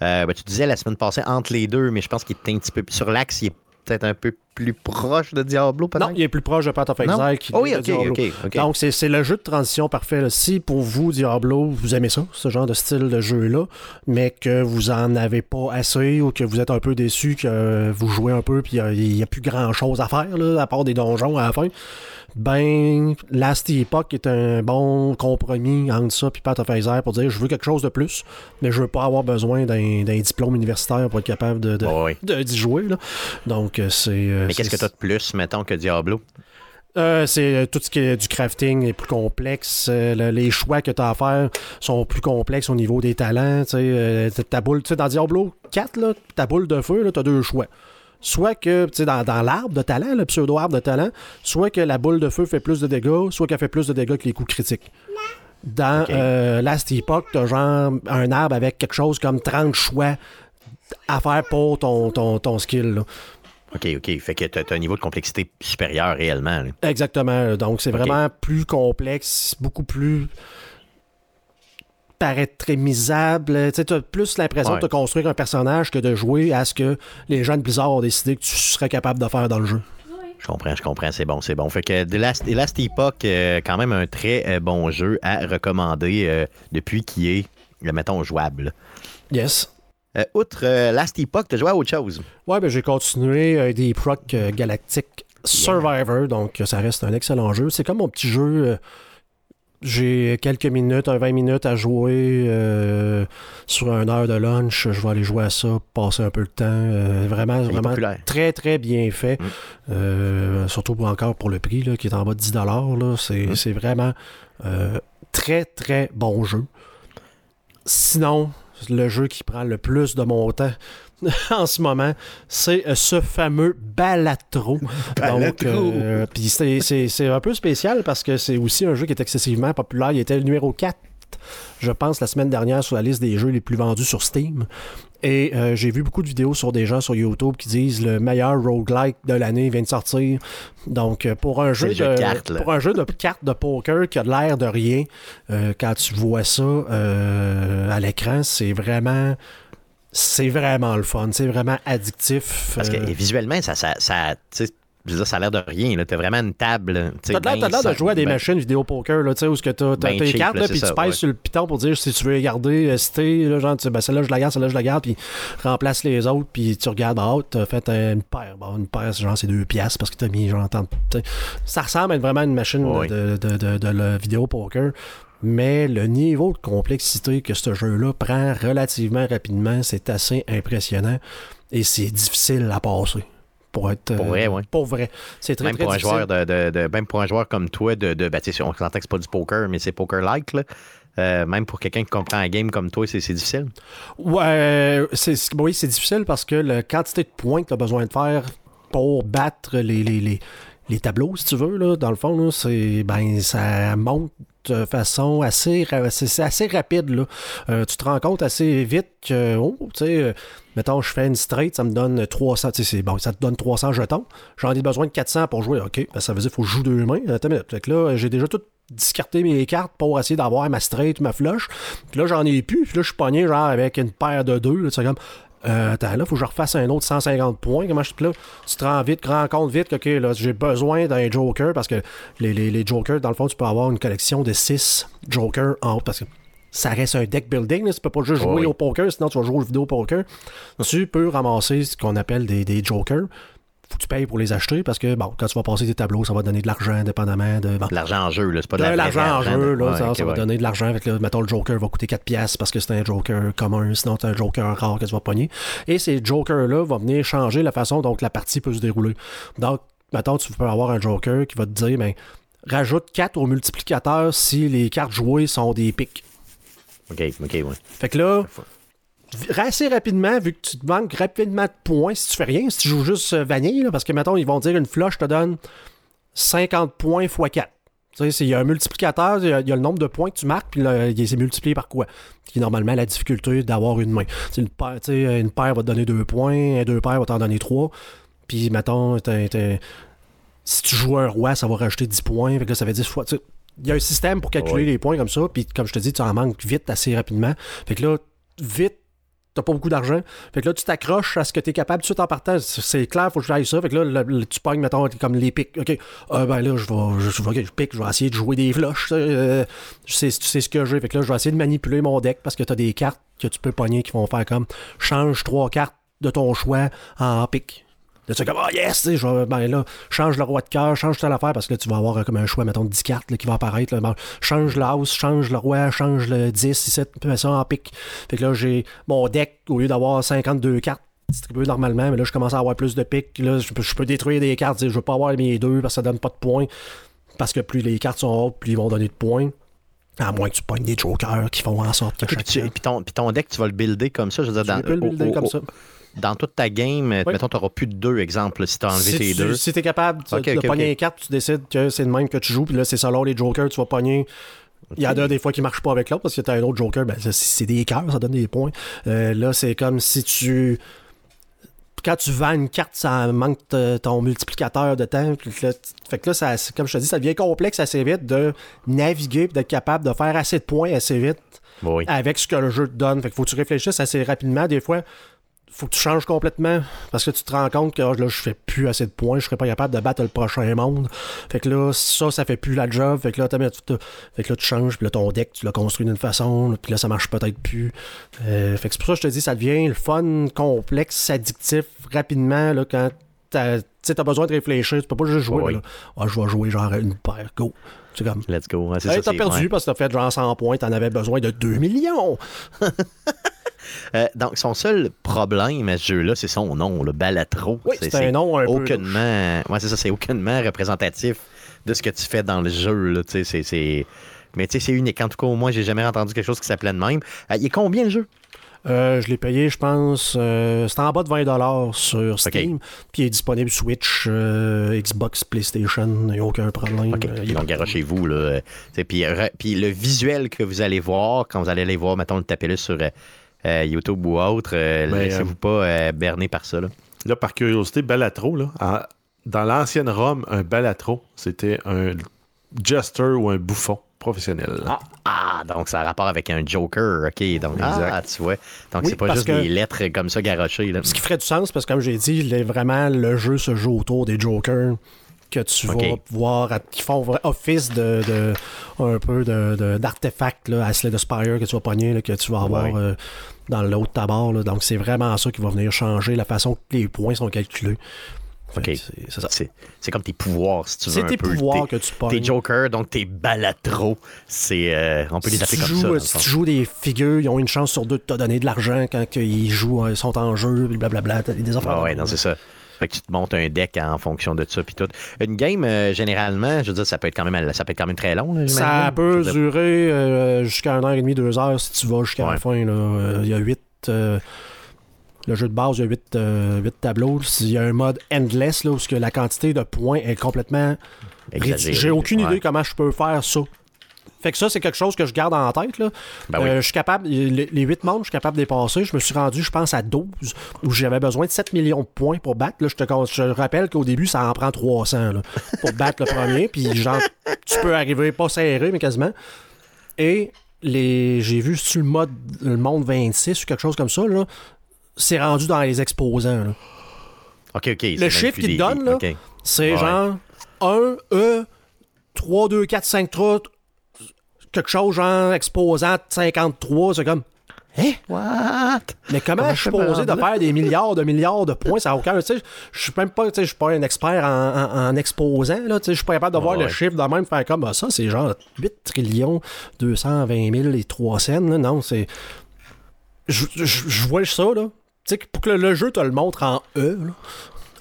Euh, ben, tu disais la semaine passée entre les deux, mais je pense qu'il est un petit peu sur l'axe, il est peut-être un peu plus proche de Diablo, peut-être? Non, il est plus proche de Path of? Exile qu'il Oh oui, de ok, Diablo. ok, ok. Donc, c'est, c'est le jeu de transition parfait. là. Si pour vous, Diablo, vous aimez ça, ce genre de style de jeu-là, mais que vous en avez pas assez ou que vous êtes un peu déçu que vous jouez un peu puis il n'y a, plus grand-chose à faire, là, à part des donjons à la fin, ben, Last Epoch est un bon compromis entre ça et Path of Exile pour dire je veux quelque chose de plus, mais je veux pas avoir besoin d'un, d'un diplôme universitaire pour être capable de, de- d'y jouer. là. Donc, euh, c'est. euh, Mais qu'est-ce que c'est- tu as de plus, mettons, que Diablo? euh, c'est euh, tout ce qui est du crafting est plus complexe. euh, le- les choix que tu as à faire sont plus complexes au niveau des talents. ta boule, tu sais, dans Diablo 4, là, ta boule de feu, tu as deux choix. Soit que, tu sais, dans, dans l'arbre de talent, le pseudo-arbre de talent, soit que la boule de feu fait plus de dégâts, soit qu'elle fait plus de dégâts que les coups critiques. Dans Ok. euh, Last Epoch, tu as genre un arbre avec quelque chose comme 30 choix à faire pour ton, ton, ton skill. là. OK, OK. Fait que tu as un niveau de complexité supérieur réellement. là. Exactement. Donc, c'est vraiment plus complexe, beaucoup plus paraîtrémisable. Tu as plus l'impression Ouais. de te construire un personnage que de jouer à ce que les gens de Blizzard ont décidé que tu serais capable de faire dans le jeu. Je comprends, je comprends. C'est bon, c'est bon. Fait que The Last, The Last Epoch, euh, quand même un très euh, bon jeu à recommander euh, depuis qu'il est, mettons, jouable. Yes. Euh, outre Last Epoch, tu as joué à autre chose? Ouais, ben j'ai continué des procs Galactic Survivor, donc ça reste un excellent jeu. C'est comme mon petit jeu. J'ai quelques minutes, un 20 minutes à jouer euh, sur une heure de lunch. Je vais aller jouer à ça, passer un peu de temps. euh, vraiment, vraiment populaire. très, très bien fait. Mm. Euh, surtout pour- encore pour le prix, là, qui est en bas de 10 là. C'est Mm. c'est vraiment très, très bon jeu. Sinon, le jeu qui prend le plus de mon temps en ce moment, c'est euh, ce fameux Balatro. Donc, euh, puis c'est- un peu spécial parce que c'est aussi un jeu qui est excessivement populaire. Il était le numéro 4 je pense, la semaine dernière sur la liste des jeux les plus vendus sur Steam. Et euh, j'ai vu beaucoup de vidéos sur des gens sur YouTube qui disent le meilleur roguelike de l'année vient de sortir. Donc, pour un jeu, de, là. pour un jeu de cartes de poker qui a de l'air de rien, euh, quand tu vois ça euh, à l'écran, c'est vraiment. C'est vraiment le fun. C'est vraiment addictif. Parce que Euh, et visuellement, ça, ça, ça, tu sais, je veux dire, ça a l'air de rien. Tu as vraiment une table. T'as de l'air- t'as de de jouer à des ben- machines vidéo poker, là, tu sais, où ce que t'as t'as Ben tes cheap, cartes, là, puis tu pèses ouais. sur le piton pour dire si tu veux garder, euh, ST, là, genre, tu sais, ben, celle-là, je la garde, celle-là, je la garde, puis remplace les autres, puis tu regardes, ah, t'as fait une paire. Bon, une paire, c'est genre, c'est deux piastres parce que t'as mis, genre, tant- tu sais, ça ressemble à vraiment à une machine Oui. de, de, de, de le vidéo poker. Mais le niveau de complexité que ce jeu-là prend relativement rapidement, c'est assez impressionnant et c'est difficile à passer. Pour être. Pour euh, vrai, ouais. Pour vrai. C'est très, Même très pour, un difficile. joueur de, de- de- même pour un joueur comme toi, de, de ben, on s'entend que c'est pas du poker, mais c'est poker-like. là. Euh, même pour quelqu'un qui comprend la game comme toi, c'est c'est difficile. Ouais, c'est, c'est- oui, c'est difficile parce que la quantité de points que tu as besoin de faire pour battre les, les, les, les tableaux, si tu veux, là, dans le fond, là, c'est, ben, ça monte de façon assez, assez rapide. Là. Euh, tu te rends compte assez vite que, oh, tu sais, euh, mettons, je fais une straight, ça me donne 300, tu sais, bon, ça te donne 300 jetons. J'en ai besoin de 400 pour jouer. OK, ben, ça veut dire qu'il faut que je joue deux mains. Attends. Fait que là, j'ai déjà tout discarté mes cartes pour essayer d'avoir ma straight ma flush. Puis là, j'en ai plus. Puis là, je suis pogné genre avec une paire de deux. Là, tu sais, comme, euh, attends, là, faut que je refasse un autre 150 points. Comment je là, tu te rends vite, te rends compte vite que là, j'ai besoin d'un joker parce que les, les, les jokers, dans le fond, tu peux avoir une collection de 6 jokers en haut parce que ça reste un deck building. Là. Tu peux pas juste jouer Oui. au poker, sinon tu vas jouer au vidéo poker. Tu peux ramasser ce qu'on appelle des, des jokers. Faut que tu payes pour les acheter parce que, bon, quand tu vas passer tes tableaux, ça va donner de l'argent indépendamment de. bon, l'argent en jeu, là. C'est pas de, de l'argent en jeu, là, Ouais, ça, ça va ouais. donner de l'argent. Que là, mettons, le Joker va coûter 4 piastres parce que c'est un Joker commun, sinon c'est un Joker rare que tu vas pogner. Et ces Jokers-là vont venir changer la façon dont la partie peut se dérouler. Donc, mettons, tu peux avoir un Joker qui va te dire, ben, rajoute 4 au multiplicateur si les cartes jouées sont des pics. Ok, ok, ouais. Fait que là, assez rapidement, vu que tu te manques rapidement de points, si tu fais rien, si tu joues juste euh, vanille, là, parce que, mettons, ils vont dire une flush te donne 50 points x 4. Tu sais, c'est- il y a un multiplicateur, il y a, il y a le nombre de points que tu marques, puis s'est multiplié par quoi? Qui est normalement la difficulté d'avoir une main. Une, paire, une paire va te donner 2 points, deux paires va t'en donner 3. Puis, mettons, si tu joues un roi, ça va rajouter 10 points. Fait que là, ça fait 10 fois. Il y a un système pour calculer Ouais. les points comme ça. Puis, comme je te dis, tu en manques vite, assez rapidement. Fait que là, vite, t'as pas beaucoup d'argent. Fait que là, tu t'accroches à ce que tu es capable tout de suite en partant. C'est- C'est clair, faut que j'aille ça. Fait que là, tu pognes, mettons, comme les pics. OK, Ah, ben là, je vais, je, je je pique, vais essayer de jouer des ça, euh, sais ce que j'ai. Fait que là, je vais essayer de manipuler mon deck parce que tu as des cartes que tu peux pogner qui vont faire comme change trois cartes de ton choix en pic. Là, tu fais comme, ah yes, tu sais, je vais, ben là, change le roi de cœur, change telle affaire, parce que là, tu vas avoir euh, comme un choix, mettons, de 10 cartes là, qui va apparaître. là. Bon, change l'house, change le roi, change le 10, 17, puis mets ça en pic. Fait que là, j'ai mon deck, au lieu d'avoir 52 cartes distribuées normalement, mais là, je commence à avoir plus de pics. Là, je peux, je peux détruire des cartes. tu Je veux pas avoir mes deux parce que ça donne pas de points. Parce que plus les cartes sont hautes, plus ils vont donner de points. À moins que tu pognes des jokers qui font en sorte que Puis, tu- puis ton, puis ton deck, tu vas le builder comme ça. Je veux dire, dans, tu peux le builder comme ça. Dans toute ta game, Oui. mettons, tu n'auras plus de deux exemples si tu as enlevé si tes tu, deux. Si t'es capable tu- Ok, de ok, pogner ok. les cartes, tu décides que c'est le même que tu joues, puis là, c'est selon les jokers, tu vas pogner. Il y en a des fois qui marchent pas avec l'autre parce que t'as un autre joker, ben, ça, c'est des cœurs, ça donne des points. Euh, là, c'est comme si tu. Quand tu vends une carte, ça manque ton multiplicateur de temps. Là, tu- fait que là, ça, comme je te dis, ça devient complexe assez vite de naviguer et d'être capable de faire assez de points assez vite Oui. avec ce que le jeu te donne. Fait que faut que tu réfléchisses assez rapidement. Des fois, faut que tu changes complètement parce que tu te rends compte que oh, là, je fais plus assez de points, je serais pas capable de battre le prochain monde. Fait que là, ça, ça fait plus la job. Fait que là, fait que là tu changes, puis là, ton deck, tu l'as construit d'une façon, puis là, ça marche peut-être plus. Euh, fait que c'est pour ça que je te dis, ça devient le fun, complexe, addictif, rapidement, là, quand t'as, tu t'as besoin de réfléchir. Tu peux pas juste jouer. Oui. là. Ah, je vais jouer genre une paire, go. C'est comme. Let's go. Ouais, Hey, t'as perdu ouais. parce que t'as fait genre 100 points, t'en avais besoin de 2 millions. Euh, donc, son seul problème à ce jeu-là, c'est son nom, le Balatro. Oui, c'est un nom un peu aucunement. Ouais, c'est ça, c'est aucunement représentatif de ce que tu fais dans le jeu. Là, tu sais, c'est, Mais tu sais, c'est unique. En tout cas, moi, j'ai jamais entendu quelque chose qui s'appelait de même. Euh, il est combien le jeu? Euh, je l'ai payé, je pense, euh, c'était en bas de 20$ sur Steam. Puis il est disponible Switch, euh, Xbox, PlayStation, il n'y a aucun problème. OK. Euh, il- Donc, chez vous. Là, euh, puis, re- puis le visuel que vous allez voir, quand vous allez aller voir, mettons, le taper sur YouTube ou autre, euh, Ben, laissez-vous pas euh, berner par ça. Là. Là, par curiosité, Balatro, là, en- dans l'ancienne Rome, un Balatro, c'était un jester ou un bouffon professionnel. Ah, Ah, donc ça a rapport avec un Joker. OK. Donc, ah, tu vois. Donc, Oui, c'est pas juste que- des lettres comme ça garochées. Là. Ce qui ferait du sens, parce que comme j'ai dit, vraiment, le jeu se joue autour des Jokers que tu vas voir, qui font office de, de- un peu de- de- d'artefacts là, à Spire que tu vas pogner, là, que tu vas avoir Ouais. euh, dans le haut de ta barre. là. Donc c'est vraiment ça qui va venir changer la façon que les points sont calculés. C'est- ça. Comme tes pouvoirs, si tu veux. C'est un tes peu. pouvoirs Tes- que tu pognes. Tes Joker, donc tes balatros. C'est, euh, on peut les Si appeler tu, comme joues, ça. dans si tu joues des figures, ils ont une chance sur deux de te donner de l'argent quand ils jouent, ils sont en jeu, blablabla, t'as des affaires. Ah ouais, non, c'est ça. Fait que tu te montes un deck en fonction de ça puis tout. Une game, euh, généralement, je veux dire, ça peut être quand même, ça peut être quand même très long. là, Ça peut durer euh, jusqu'à 1h30, 2 heures si tu vas jusqu'à Ouais. la fin. Euh, Il y a 8. Le jeu de base, il y a 8, tableaux. Il y a un mode endless là, où la quantité de points est complètement. J'ai aucune Ouais. idée comment je peux faire ça. Fait que ça, c'est quelque chose que je garde en tête. Là. Ben oui. Euh, je suis capable, les, les 8 mondes, je suis capable de les passer. Je me suis rendu, je pense, à 12, où j'avais besoin de 7 millions de points pour battre. Là, je, te, je te rappelle qu'au début, ça en prend 300 là, pour battre le premier. Puis, genre, tu peux arriver pas serré, mais quasiment. Et les, j'ai vu sur le mode, le monde 26 ou quelque chose comme ça, là, c'est rendu dans les exposants. là. OK, OK. Le chiffre qu'il donne, là. C'est Ouais. genre 1, E, 3, 2, 4, 5, 3, quelque chose genre exposant 53. C'est comme. Hein? What? Mais comment, Comment je suis posé de faire des milliards de milliards de points? Ça n'a aucun. Tu sais, je suis même pas, tu sais, je suis pas un expert en, en- en exposant. Là, tu sais, je suis pas capable de voir Ouais. le chiffre de même, faire comme ah, ça, c'est genre 8 trillions 220 000 et 3 cents. là. Non, c'est. Je vois ça, là. Sais, pour que le, jeu te le montre en E, là.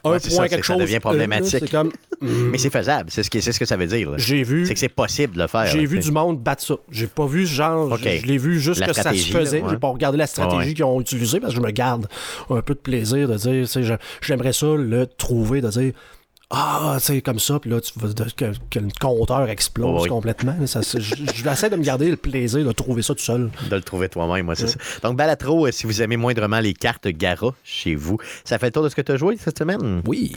Un Ouais, point ça, quelque c'est- ça chose. devient E, problématique. comme. Mais c'est faisable. C'est ce, qui- c'est ce que ça veut dire. J'ai vu. C'est que c'est possible de le faire. J'ai vu du monde battre ça. J'ai pas vu ce genre. Je, je l'ai vu juste La que ça se faisait. ouais. J'ai pas regardé la stratégie Ouais, qu'ils ont utilisée parce que je me garde un peu de plaisir de dire, j'aimerais ça le trouver, de dire. Ah, tu sais, comme ça, puis là, tu vas, que, que le compteur explose ouais. complètement. Ça, c'est- je, je vais essayer de me garder le plaisir de trouver ça tout seul. de le trouver toi-même, moi, c'est ça. Donc, Balatro, euh, si vous aimez moindrement les cartes Gara chez vous, ça fait le tour de ce que tu as joué cette semaine? Oui.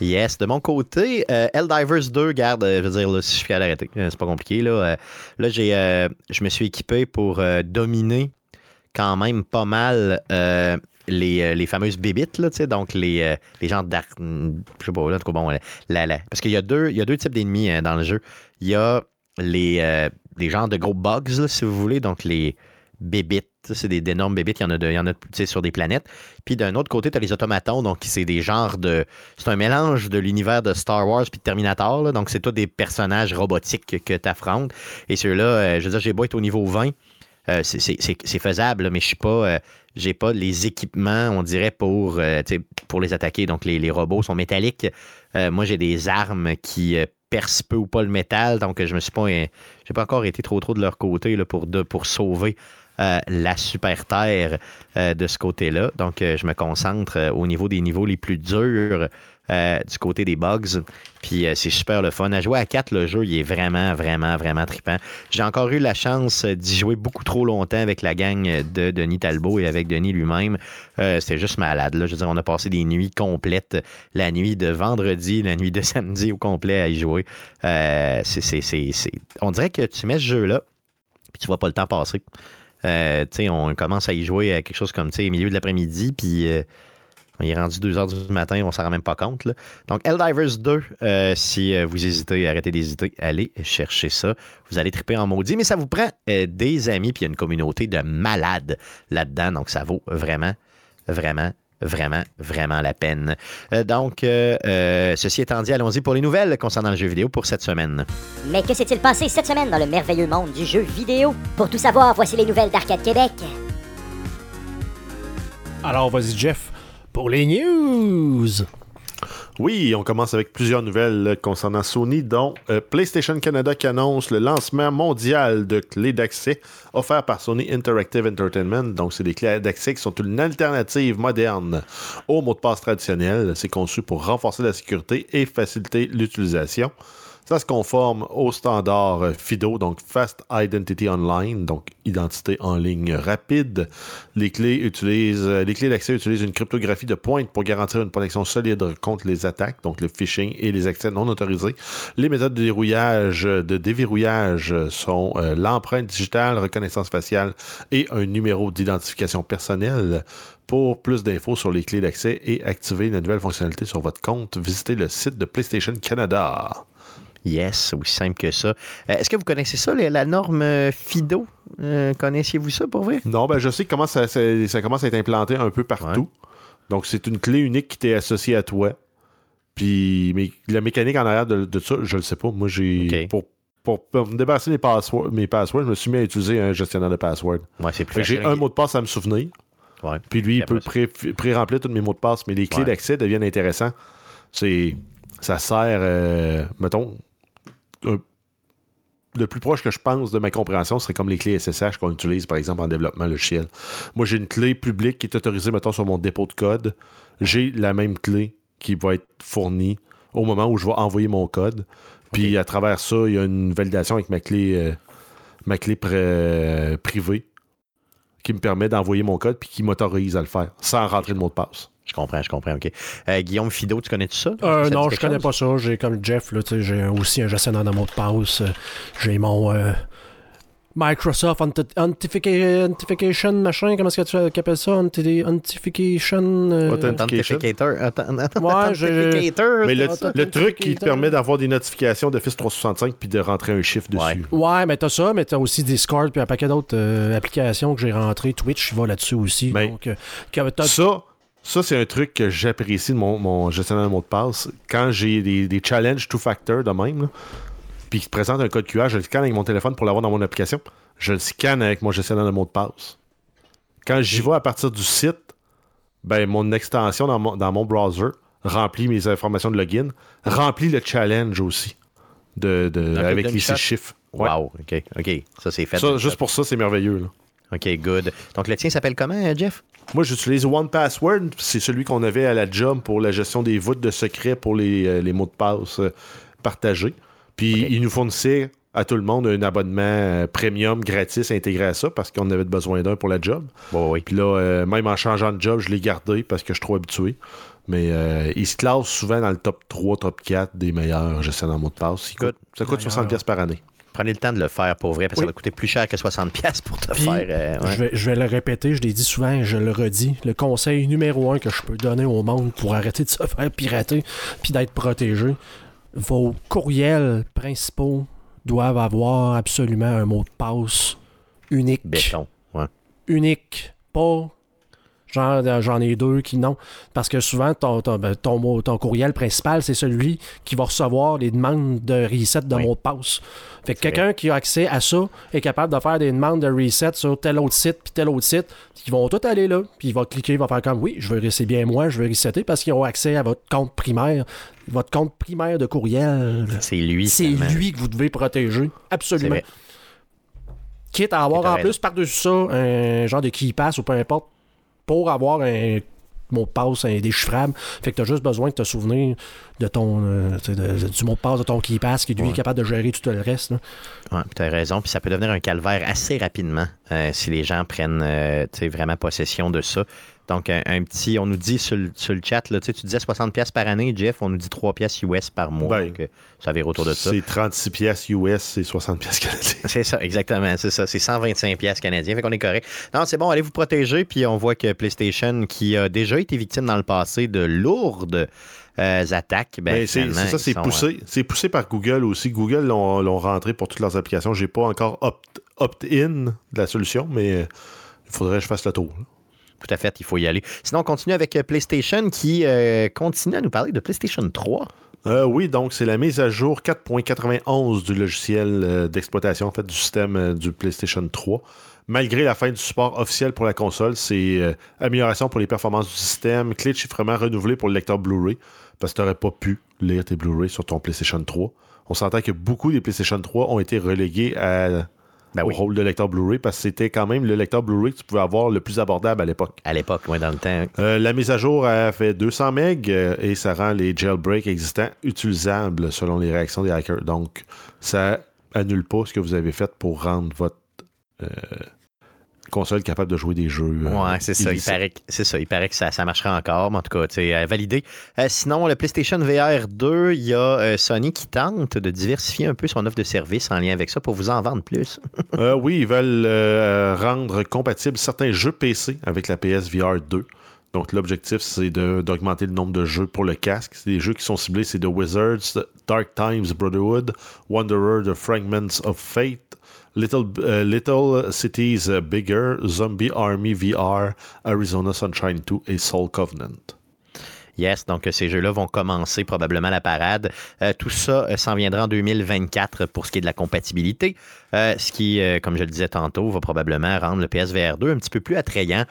Yes. De mon côté, euh, Helldivers 2, garde, euh, je veux dire, là, si je suis fier d'arrêter, euh, c'est pas compliqué. Là, Euh, là j'ai, je me suis équipé pour dominer quand même pas mal les, euh, les fameuses bébites, là, tu sais, donc les, euh, les gens d'art. Je sais pas, là, en tout cas, bon, la, la- parce qu'il y a deux, il y a deux types d'ennemis dans le jeu. Il y a les, euh, genres de gros bugs, là, si vous voulez, donc les bébites. C'est des d'énormes bébites, il y en a, il y en a sur des planètes. Puis d'un autre côté, tu as les automatons, donc c'est des genres de. C'est un mélange de l'univers de Star Wars puis de Terminator, là, donc c'est tous des personnages robotiques que tu affrontes. Et ceux-là, euh, je veux dire, j'ai beau être au niveau 20, euh, c'est- faisable, là, mais je suis pas. euh, j'ai pas les équipements, on dirait, pour, euh, les attaquer. Donc, les, robots sont métalliques. Euh, moi, j'ai des armes qui euh, percent peu ou pas le métal. Donc, je me suis pas. j'ai pas encore été trop trop de leur côté pour, sauver la super terre de ce côté-là. Donc, je me concentre au niveau des niveaux les plus durs euh, du côté des bugs. Puis, euh, c'est super le fun. À jouer à 4, le jeu, il est vraiment, vraiment, vraiment trippant. J'ai encore eu la chance euh, d'y jouer beaucoup trop longtemps avec la gang de Denis Talbot et avec Denis lui-même. C'était juste malade. Là. Je veux dire, on a passé des nuits complètes. La nuit de vendredi, la nuit de samedi au complet à y jouer. On dirait que tu mets ce jeu-là, puis tu vois pas le temps passer. On commence à y jouer à quelque chose comme, tu sais, milieu de l'après-midi, puis on est rendu 2 heures du matin, on s'en rend même pas compte. là. Donc, Helldivers 2, euh, si euh, vous hésitez, arrêtez d'hésiter, allez chercher ça. Vous allez triper en maudit, mais ça vous prend euh, des amis, puis il y a une communauté de malades là-dedans, donc ça vaut vraiment, vraiment, vraiment, vraiment la peine. Euh, donc, euh, euh, ceci étant dit, allons-y pour les nouvelles concernant le jeu vidéo pour cette semaine. Mais que s'est-il passé cette semaine dans le merveilleux monde du jeu vidéo? Pour tout savoir, voici les nouvelles d'Arcade Québec. Alors, vas-y, Jeff, pour les news. Oui, on commence avec plusieurs nouvelles concernant Sony, dont euh, PlayStation Canada qui annonce le lancement mondial de clés d'accès offertes par Sony Interactive Entertainment. Donc, c'est des clés d'accès qui sont une alternative moderne au mot de passe traditionnel. C'est conçu pour renforcer la sécurité et faciliter l'utilisation. Ça se conforme au standard FIDO, donc Fast Identity Online, donc identité en ligne rapide. Les clés utilisent, les clés d'accès utilisent une cryptographie de pointe pour garantir une protection solide contre les attaques, donc le phishing et les accès non autorisés. Les méthodes de dérouillage, de déverrouillage sont euh, l'empreinte digitale, reconnaissance faciale et un numéro d'identification personnelle. Pour plus d'infos sur les clés d'accès et activer la nouvelle fonctionnalité sur votre compte, visitez le site de PlayStation Canada. Yes, aussi simple que ça. Euh, Est-ce que vous connaissez ça, la, norme euh, FIDO? Euh, Connaissiez-vous ça pour vrai? Non, ben je sais comment ça, ça, ça commence à être implanté un peu partout. Donc, c'est une clé unique qui t'est associée à toi. Puis, mais la mécanique en arrière de, de ça, je le sais pas. Moi, j'ai. Pour, pour, pour me débarrasser des passwords, mes passwords, je me suis mis à utiliser un gestionnaire de passwords. Ouais, c'est plus que J'ai un mot de passe à me souvenir. Ouais. Puis lui, il peut pré- pré-remplir tous mes mots de passe, mais les clés Ouais. d'accès deviennent intéressants. C'est, ça sert, euh, mettons, le plus proche que je pense de ma compréhension serait comme les clés SSH qu'on utilise, par exemple, en développement logiciel. Moi, j'ai une clé publique qui est autorisée, mettons, sur mon dépôt de code. J'ai la même clé qui va être fournie au moment où je vais envoyer mon code. Puis à travers ça, il y a une validation avec ma clé, euh, ma clé pri- privée qui me permet d'envoyer mon code puis qui m'autorise à le faire sans rentrer de mot de passe. Je comprends, je comprends, OK. Euh, Guillaume Fido, tu connais tout ça? Euh, Ça non, je connais chose? pas ça. J'ai comme Jeff, là, tu sais, j'ai aussi un gestionnaire de mots de passe. Euh, J'ai mon euh, Microsoft Authentication, machin, comment est-ce que tu appelles ça? Authenti- Authentification. Authentication. Authentificator. Authent- Ouais, j'ai- Authentificator. Mais le, truc qui te permet d'avoir des notifications d'Office 365 puis de rentrer un chiffre Ouais. dessus. Ouais, mais t'as ça, mais t'as aussi Discord puis un paquet d'autres euh, applications que j'ai rentrées. Twitch, va là-dessus aussi. Ben, donc, euh, Ça, ça c'est un truc que j'apprécie de mon, mon gestionnaire de mot de passe. Quand j'ai des, des challenges two-factor de même, là, puis qui te présente un code QR, je le scanne avec mon téléphone pour l'avoir dans mon application. Je le scanne avec mon gestionnaire de mot de passe. Quand j'y vais à partir du site, ben mon extension dans mon, dans mon browser remplit mes informations de login, remplit le challenge aussi de, avec les six chiffres. Ouais. Wow, OK, OK. Ça, c'est fait. Ça, juste pour ça, c'est merveilleux. là. OK, good. Donc, le tien s'appelle comment, euh, Jeff? Moi, j'utilise One Password. C'est celui qu'on avait à la job pour la gestion des voûtes de secret pour les, euh, les mots de passe euh, partagés. Puis, Ok. il nous fournissait à tout le monde un abonnement euh, premium gratis intégré à ça parce qu'on avait besoin d'un pour la job. Bon, oui. Puis là, euh, même en changeant de job, je l'ai gardé parce que je suis trop habitué. Mais euh, il se classe souvent dans le top 3, top 4 des meilleurs gestionnaires de mots de passe. Coûte- ça coûte 60$ piastres par année. Prenez le temps de le faire pour vrai, parce que ça va coûter plus cher que 60$ piastres pour te Puis, faire. euh, ouais. je, vais, je vais le répéter, je l'ai dit souvent et je le redis. Le conseil numéro un que je peux donner au monde pour arrêter de se faire pirater puis d'être protégé, vos courriels principaux doivent avoir absolument un mot de passe unique. Béton. Ouais. Unique. Pas genre euh, j'en ai deux qui non. Parce que souvent, ton, ton, ben, ton courriel principal, c'est celui qui va recevoir les demandes de reset de Oui. mot de passe. Fait que quelqu'un qui a accès à ça est capable de faire des demandes de reset sur tel autre site puis tel autre site. Ils vont tout aller là, puis il va cliquer, il va faire comme oui, je veux c'est bien moi, je veux resetter parce qu'ils ont accès à votre compte primaire, votre compte primaire de courriel. C'est lui. C'est lui que vous devez protéger. Absolument. Quitte à avoir en plus par-dessus ça un genre de key pass ou peu importe pour avoir un mot de passe un déchiffrable. Fait que tu as juste besoin de te souvenir de ton euh, de- du mot de passe de ton key pass qui lui Ouais. est capable de gérer tout le reste. Ouais, tu as raison. Puis ça peut devenir un calvaire assez rapidement euh, si les gens prennent euh, vraiment possession de ça. Donc, un, un petit, on nous dit sur le, sur le chat, là, tu sais, tu disais 60$ piastres par année, Jeff, on nous dit 3$ piastres US par mois. Ben, Donc, euh, ça vire autour de ça. C'est 36$ piastres US, c'est 60$ piastres canadiens. C'est ça, exactement, c'est ça. C'est 125 pièces canadiens, fait qu'on est correct. Non, c'est bon, allez vous protéger, puis on voit que PlayStation, qui a déjà été victime dans le passé de lourdes euh, attaques, ben, Ben, c'est ça, c'est sont, euh, poussé. C'est poussé par Google aussi. Google l'ont rentré pour toutes leurs applications. J'ai pas encore opt- opt-in de la solution, mais il faudrait que je fasse le tour. là. Tout à fait, il faut y aller. Sinon, on continue avec euh, PlayStation qui euh, continue à nous parler de PlayStation 3. Euh, oui, donc c'est la mise à jour 4.91 du logiciel d'exploitation fait, du système du PlayStation 3. malgré la fin du support officiel pour la console, c'est amélioration pour les performances du système, clé de chiffrement renouvelée pour le lecteur Blu-ray, parce que tu n'aurais pas pu lire tes Blu-ray sur ton PlayStation 3. On s'entend que beaucoup des PlayStation 3 ont été relégués à, Ben au oui. rôle de lecteur Blu-ray, parce que c'était quand même le lecteur Blu-ray que tu pouvais avoir le plus abordable à l'époque. À l'époque, ouais, dans le temps. Euh, la mise à jour a fait 200 MB euh, et ça rend les jailbreaks existants utilisables selon les réactions des hackers. Donc, ça annule pas ce que vous avez fait pour rendre votre euh, console capable de jouer des jeux. euh, Ouais, c'est ça. Il illicites. paraît que, c'est ça. Il paraît que ça, ça marchera encore, mais en tout cas, euh, validé. Euh, sinon, le PlayStation VR 2, il y a euh, Sony qui tente de diversifier un peu son offre de service en lien avec ça pour vous en vendre plus. Euh, oui, ils veulent rendre compatibles certains jeux PC avec la PSVR 2. Donc, l'objectif, c'est de- d'augmenter le nombre de jeux pour le casque. C'est des jeux qui sont ciblés, c'est The Wizards, Dark Times Brotherhood, Wanderer, The Fragments of Fate, Little, euh, Little Cities Bigger, Zombie Army VR, Arizona Sunshine 2 et Soul Covenant. Yes, donc euh, ces jeux-là vont commencer probablement la parade. Euh, tout ça euh, s'en viendra en 2024 pour ce qui est de la compatibilité, ce qui, comme je le disais tantôt, va probablement rendre le PSVR 2 un petit peu plus attrayant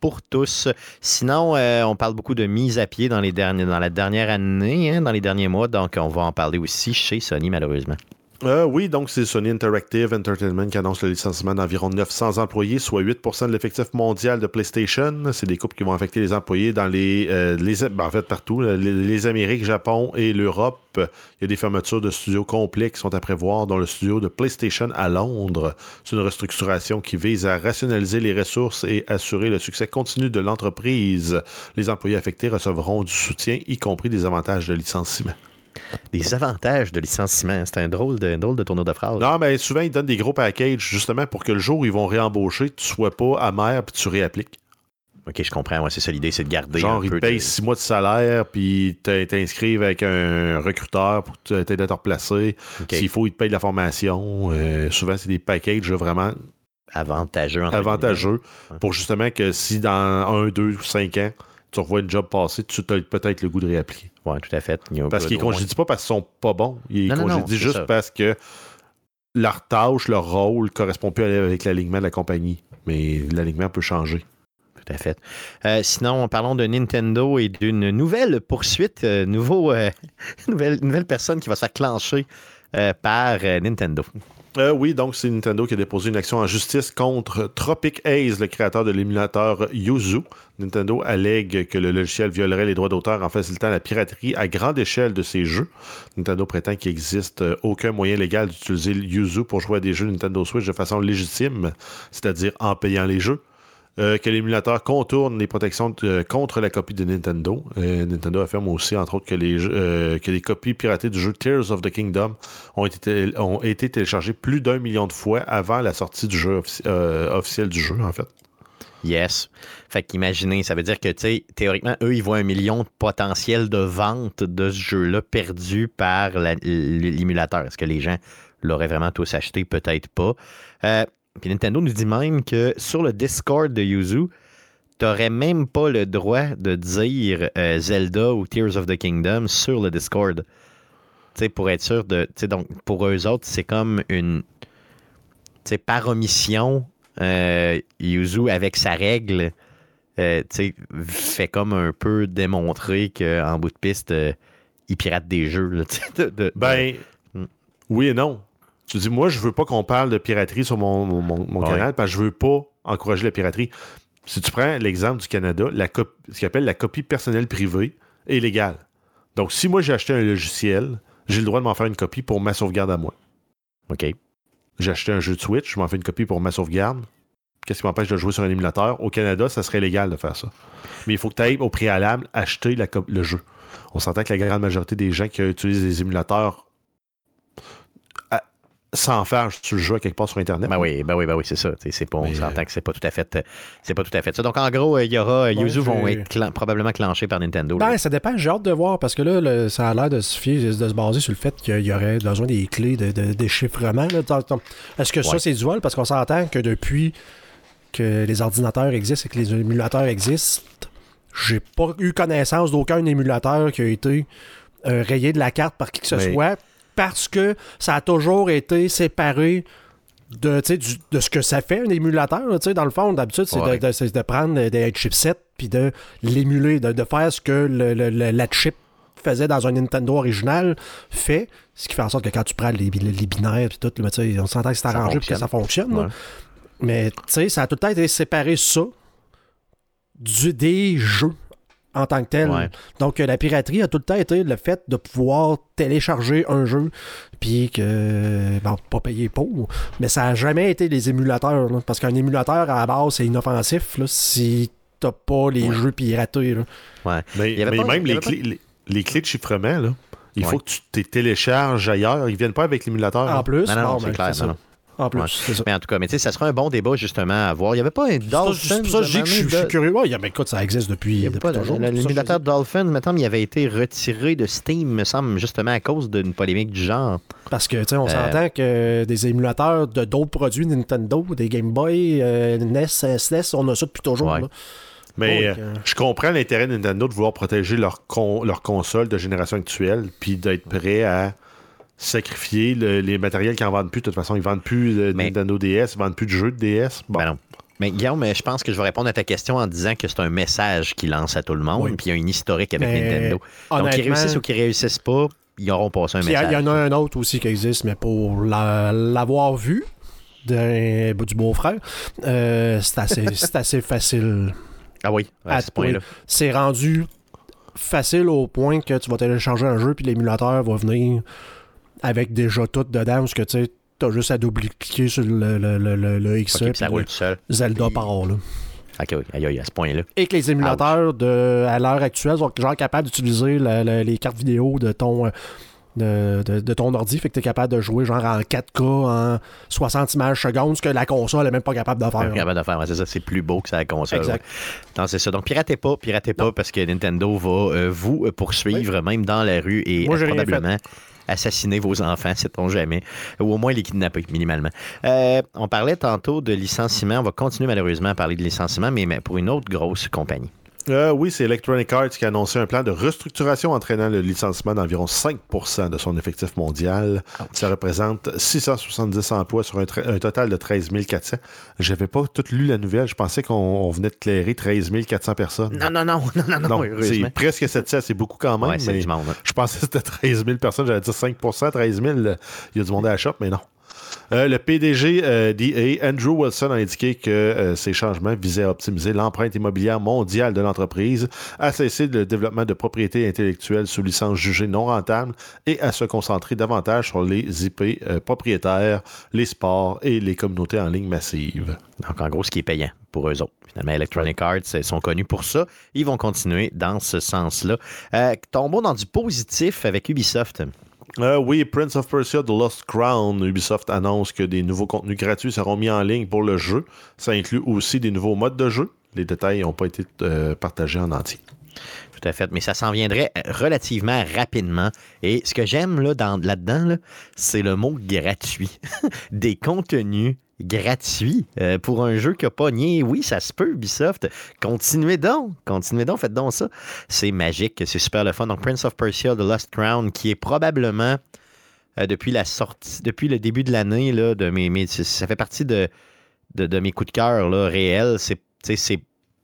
pour tous. Sinon, on parle beaucoup de mise à pied dans, les derniers, dans la dernière année, hein, dans les derniers mois, donc on va en parler aussi chez Sony, malheureusement. Euh, oui, donc c'est Sony Interactive Entertainment qui annonce le licenciement d'environ 900 employés, soit 8% de l'effectif mondial de PlayStation. C'est des coupes qui vont affecter les employés dans les, euh, les ben, partout, les Amériques, Japon et l'Europe. Il y a des fermetures de studios complets qui sont à prévoir, dont le studio de PlayStation à Londres. C'est une restructuration qui vise à rationaliser les ressources et assurer le succès continu de l'entreprise. Les employés affectés recevront du soutien, y compris des avantages de licenciement. Des avantages de licenciement, c'est un drôle de, drôle de tournure de phrase. Non, mais souvent, ils donnent des gros packages justement pour que le jour où ils vont réembaucher, tu sois pas amer puis tu réappliques. Ok, je comprends, ouais, c'est ça l'idée, c'est de garder Genre, un ils peu payent de- six mois de salaire puis t'in- t'inscrivent avec un recruteur pour que t'aides à te replacer. S'il faut, ils te payent de la formation. Euh, souvent, c'est des packages vraiment avantageux. avantageux pour justement que si dans un, deux ou cinq ans, tu revois une job passer, tu as peut-être le goût de réappliquer. Ouais, tout à fait. Parce qu'ils de- congédient pas parce qu'ils sont pas bons. Ils Non, non, non, congédient juste ça. parce que leur tâche, leur rôle correspond plus avec l'alignement de la compagnie. Mais l'alignement peut changer. Tout à fait. Euh, sinon, parlons de Nintendo et d'une nouvelle poursuite, euh, nouveau, euh, nouvelle, nouvelle personne qui va se faire clencher euh, par Nintendo. Euh, oui, donc c'est Nintendo qui a déposé une action en justice contre Tropic Haze, le créateur de l'émulateur Yuzu. Nintendo allègue que le logiciel violerait les droits d'auteur en facilitant la piraterie à grande échelle de ses jeux. Nintendo prétend qu'il n'existe euh, aucun moyen légal d'utiliser Yuzu pour jouer à des jeux Nintendo Switch de façon légitime, c'est-à-dire en payant les jeux. Euh, que l'émulateur contourne les protections euh, contre la copie de Nintendo. Euh, Nintendo affirme aussi, entre autres, que les, que les copies piratées du jeu Tears of the Kingdom ont été, ont été téléchargées plus d'un million de fois avant la sortie du jeu offici- officiel du jeu, en fait. Yes. Fait qu'imaginez, ça veut dire que, tu théoriquement, eux, ils voient un million de potentiel de vente de ce jeu-là perdu par la- l'émulateur. Est-ce que les gens l'auraient vraiment tous acheté? Peut-être pas. Euh, puis Nintendo nous dit même que sur le Discord de Yuzu, t'aurais même pas le droit de dire euh, Zelda ou Tears of the Kingdom sur le Discord. Tu sais, pour être sûr de. Tu sais, donc, pour eux autres, c'est comme une. Tu sais, par omission, euh, Yuzu, avec sa règle, euh, tu sais, fait comme un peu démontrer qu'en bout de piste, euh, il pirate des jeux. là, tu sais, de- de- Ben, Mm. oui et non. Tu dis, moi, je veux pas qu'on parle de piraterie sur mon, mon- mon- mon Ouais. canal parce que je veux pas encourager la piraterie. Si tu prends l'exemple du Canada, la ce qu'on appelle la copie personnelle privée est légale. Donc, si moi j'ai acheté un logiciel, j'ai le droit de m'en faire une copie pour ma sauvegarde à moi. OK. J'ai acheté un jeu de Switch, je m'en fais une copie pour ma sauvegarde. Qu'est-ce qui m'empêche de jouer sur un émulateur? Au Canada, ça serait légal de faire ça. Mais il faut que tu ailles au préalable acheter la le jeu. On s'entend que la grande majorité des gens qui utilisent des émulateurs sans faire sur le jeu quelque part sur Internet. Ben oui, ben oui, ben oui, c'est ça. Tu C'est pas, on Mais, s'entend que c'est pas tout à fait, euh, c'est pas tout à fait ça. Donc en gros, euh, il y aura Bon, Yuzu vont être clan- probablement clenchés par Nintendo. là. Ben, ça dépend. J'ai hâte de voir parce que là, le- ça a l'air de se, fier- de se baser sur le fait qu'il y aurait besoin des clés de, de Est-ce que Ouais. ça, c'est dual? Parce qu'on s'entend que depuis que les ordinateurs existent et que les émulateurs existent, j'ai pas eu connaissance d'aucun émulateur qui a été euh, rayé de la carte par qui que ce soit parce que ça a toujours été séparé de, du- de ce que ça fait un émulateur. là, dans le fond, d'habitude, c'est de- Ouais. de, c'est de prendre des chipsets puis de l'émuler, de, de faire ce que le- le- le- la chip faisait dans un Nintendo original fait, ce qui fait en sorte que quand tu prends les, les- les binaires et tout, là, on s'entend que c'est arrangé pour que ça fonctionne. Ouais. Mais ça a tout le temps été séparé ça du, des jeux en tant que tel. Ouais. Donc euh, la piraterie a tout le temps été le fait de pouvoir télécharger un jeu puis que bon, pas payer pour, mais ça a jamais été les émulateurs là, parce qu'un émulateur à la base c'est inoffensif là, si t'as pas les jeux piratés. là. Ouais. Mais, Il y avait mais pas- même il y les avait clés, les, les clés de chiffrement, là, il Ouais. faut que tu les télécharges ailleurs. Ils viennent pas avec l'émulateur. En plus, Non, non, c'est ben, clair, En plus, Ouais. c'est ça. Mais en tout cas, mais tu sais, ça sera un bon débat justement à voir. Il n'y avait pas un Dolphin. ça- c'est pour ça que je dis que je suis- curieux. Ouais, il y a- mais écoute, ça existe depuis, Il y avait depuis pas toujours. L'émulateur. Dolphin, maintenant, il avait été retiré de Steam, me semble, justement à cause d'une polémique du genre. Parce que, tu sais, on Euh, s'entend que des émulateurs de d'autres produits Nintendo, des Game Boy, euh, NES, SNES, on a ça depuis toujours. Ouais. là. Mais Donc, euh, euh, je comprends l'intérêt de Nintendo de vouloir protéger leur, con- leur console de génération actuelle, puis d'être prêt à sacrifier le- les matériels qu'ils en vendent plus. De toute façon, ils vendent plus de Mais- Nintendo DS, ils vendent plus de jeux de DS. Bon. Ben non. Mais Guillaume, je pense que je vais répondre à ta question en disant que c'est un message qu'il lance à tout le monde, Oui. puis il y a une historique avec Mais Nintendo. Donc, qu'ils réussissent ou qu'ils réussissent pas, ils auront passé un Puis message. il y en a un autre aussi qui existe, mais pour la- l'avoir vu d'un- du beau-frère, euh, c'est assez, c'est assez facile. Ah oui, à, à ce point-là. C'est rendu facile au point que tu vas télécharger un jeu, puis l'émulateur va venir avec déjà tout dedans, parce que tu sais, t'as juste à double-cliquer sur le, le, le, le, le X, ça le roule tout seul. Zelda Puis- part là. Ok, oui, aïe, aïe, à ce point-là. Et que les émulateurs de, à l'heure actuelle sont genre capables d'utiliser les cartes vidéo de ton, euh, de, de- de ton ordi. Fait que tu es capable de jouer genre en 4K, en 60 images secondes, ce que la console est même pas capable de faire. Capable de faire, ouais, c'est ça, c'est plus beau que ça la console. Exact. ouais. Non, c'est ça. Donc, piratez pas, piratez pas, parce que Nintendo va euh, vous euh, poursuivre, même dans la rue, et Moi, probablement assassiner vos enfants, sait-on jamais, ou au moins les kidnapper, minimalement. Euh, on parlait tantôt de licenciement. On va continuer malheureusement à parler de licenciement, mais mais pour une autre grosse compagnie. Euh, oui, c'est Electronic Arts qui a annoncé un plan de restructuration entraînant le licenciement d'environ 5 de son effectif mondial. Ça représente 670 emplois sur un, un total de 13 400. J'avais pas tout lu la nouvelle. Je pensais qu'on on venait de clairer 13 400 personnes. Non, non, non, non, non, non, c'est presque 700. C'est beaucoup quand même. Ouais, c'est mais du monde. hein. Je pensais que c'était 13 000 personnes. J'allais dire 5 13 000. euh, Il y a du monde à la shop, mais non. Euh, le PDG euh, d'EA, Andrew Wilson, a indiqué que euh, ces changements visaient à optimiser l'empreinte immobilière mondiale de l'entreprise, à cesser le développement de propriétés intellectuelles sous licence jugée non rentable et à se concentrer davantage sur les IP euh, propriétaires, les sports et les communautés en ligne massives. Donc, en gros, ce qui est payant pour eux autres. Finalement, Electronic Arts sont connus pour ça. Ils vont continuer dans ce sens-là. Tombons dans du positif avec Ubisoft. Euh, oui, Prince of Persia The Lost Crown. Ubisoft annonce que des nouveaux contenus gratuits seront mis en ligne pour le jeu. Ça inclut aussi des nouveaux modes de jeu. Les détails n'ont pas été euh, partagés en entier. Tout à fait. Mais ça s'en viendrait relativement rapidement. Et ce que j'aime là, dans- là-dedans, là, c'est le mot gratuit. Des contenus gratuits euh, pour un jeu qui a pogné. Oui, ça se peut, Ubisoft. Continuez donc. Continuez donc. Faites donc ça. C'est magique. C'est super le fun. Donc, Prince of Persia, The Lost Crown, qui est probablement, euh, depuis la sortie, depuis le début de l'année, là, de mes, ça fait partie de, de, mes coups de cœur réels. C'est,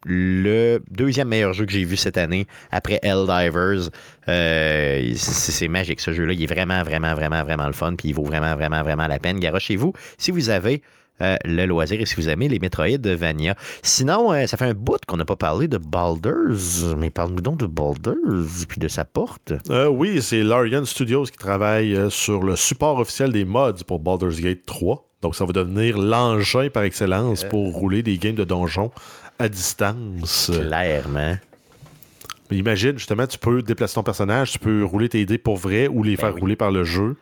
le deuxième meilleur jeu que j'ai vu cette année après Helldivers. Euh, c'est magique ce jeu-là. Il est vraiment, vraiment, vraiment, vraiment le fun. Puis il vaut vraiment, vraiment, vraiment la peine. Garochez-vous si vous avez le loisir et si vous aimez les Metroidvania. Sinon, euh, ça fait un bout qu'on n'a pas parlé de Baldur's. Mais parle-nous donc de Baldur's puis de sa porte. Euh, oui, c'est Larian Studios qui travaille euh, sur le support officiel des mods pour Baldur's Gate 3. Donc, ça va devenir l'engin par excellence pour rouler des games de donjons à distance. Clairement. Mais imagine, justement, tu peux déplacer ton personnage, tu peux rouler tes dés pour vrai ou les Ben faire oui. rouler par le jeu.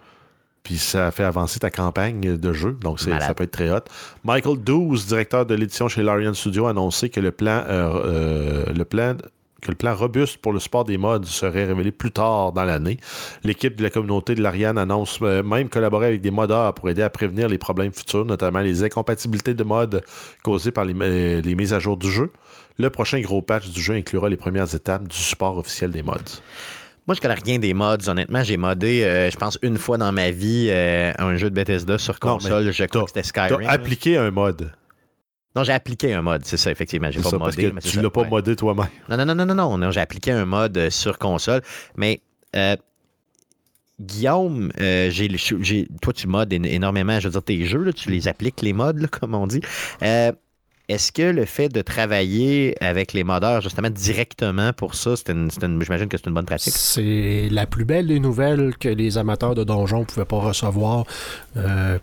Puis ça fait avancer ta campagne de jeu. Donc ça peut être très hot. Michael Douz, directeur de l'édition chez Larian Studio, a annoncé que le plan, euh, euh, le plan que le plan robuste pour le support des mods serait révélé plus tard dans l'année. L'équipe de la communauté de l'Ariane annonce euh, même collaborer avec des modeurs pour aider à prévenir les problèmes futurs, notamment les incompatibilités de mods causées par les, les mises à jour du jeu. Le prochain gros patch du jeu inclura les premières étapes du support officiel des mods. Moi, je connais rien des mods, honnêtement. J'ai modé, euh, je pense, une fois dans ma vie euh, un jeu de Bethesda sur Non, console. mais je crois que c'était Skyrim. T'as appliqué un mode. Non, j'ai appliqué un mod, c'est ça, effectivement. J'ai pas ça, parce modé, que mais tu l'as pas ouais. modé toi-même. Non, non, non, non, non, non, non, j'ai appliqué un mode euh, sur console. Mais euh, Guillaume, euh, toi, tu modes éno- énormément, je veux dire, tes jeux, là, tu les appliques, les modes, là, comme on dit. Euh, est-ce que le fait de travailler avec les modeurs, justement, directement pour ça, j'imagine que c'est une bonne pratique? C'est la plus belle des nouvelles que les amateurs de donjons ne pouvaient pas recevoir. Euh,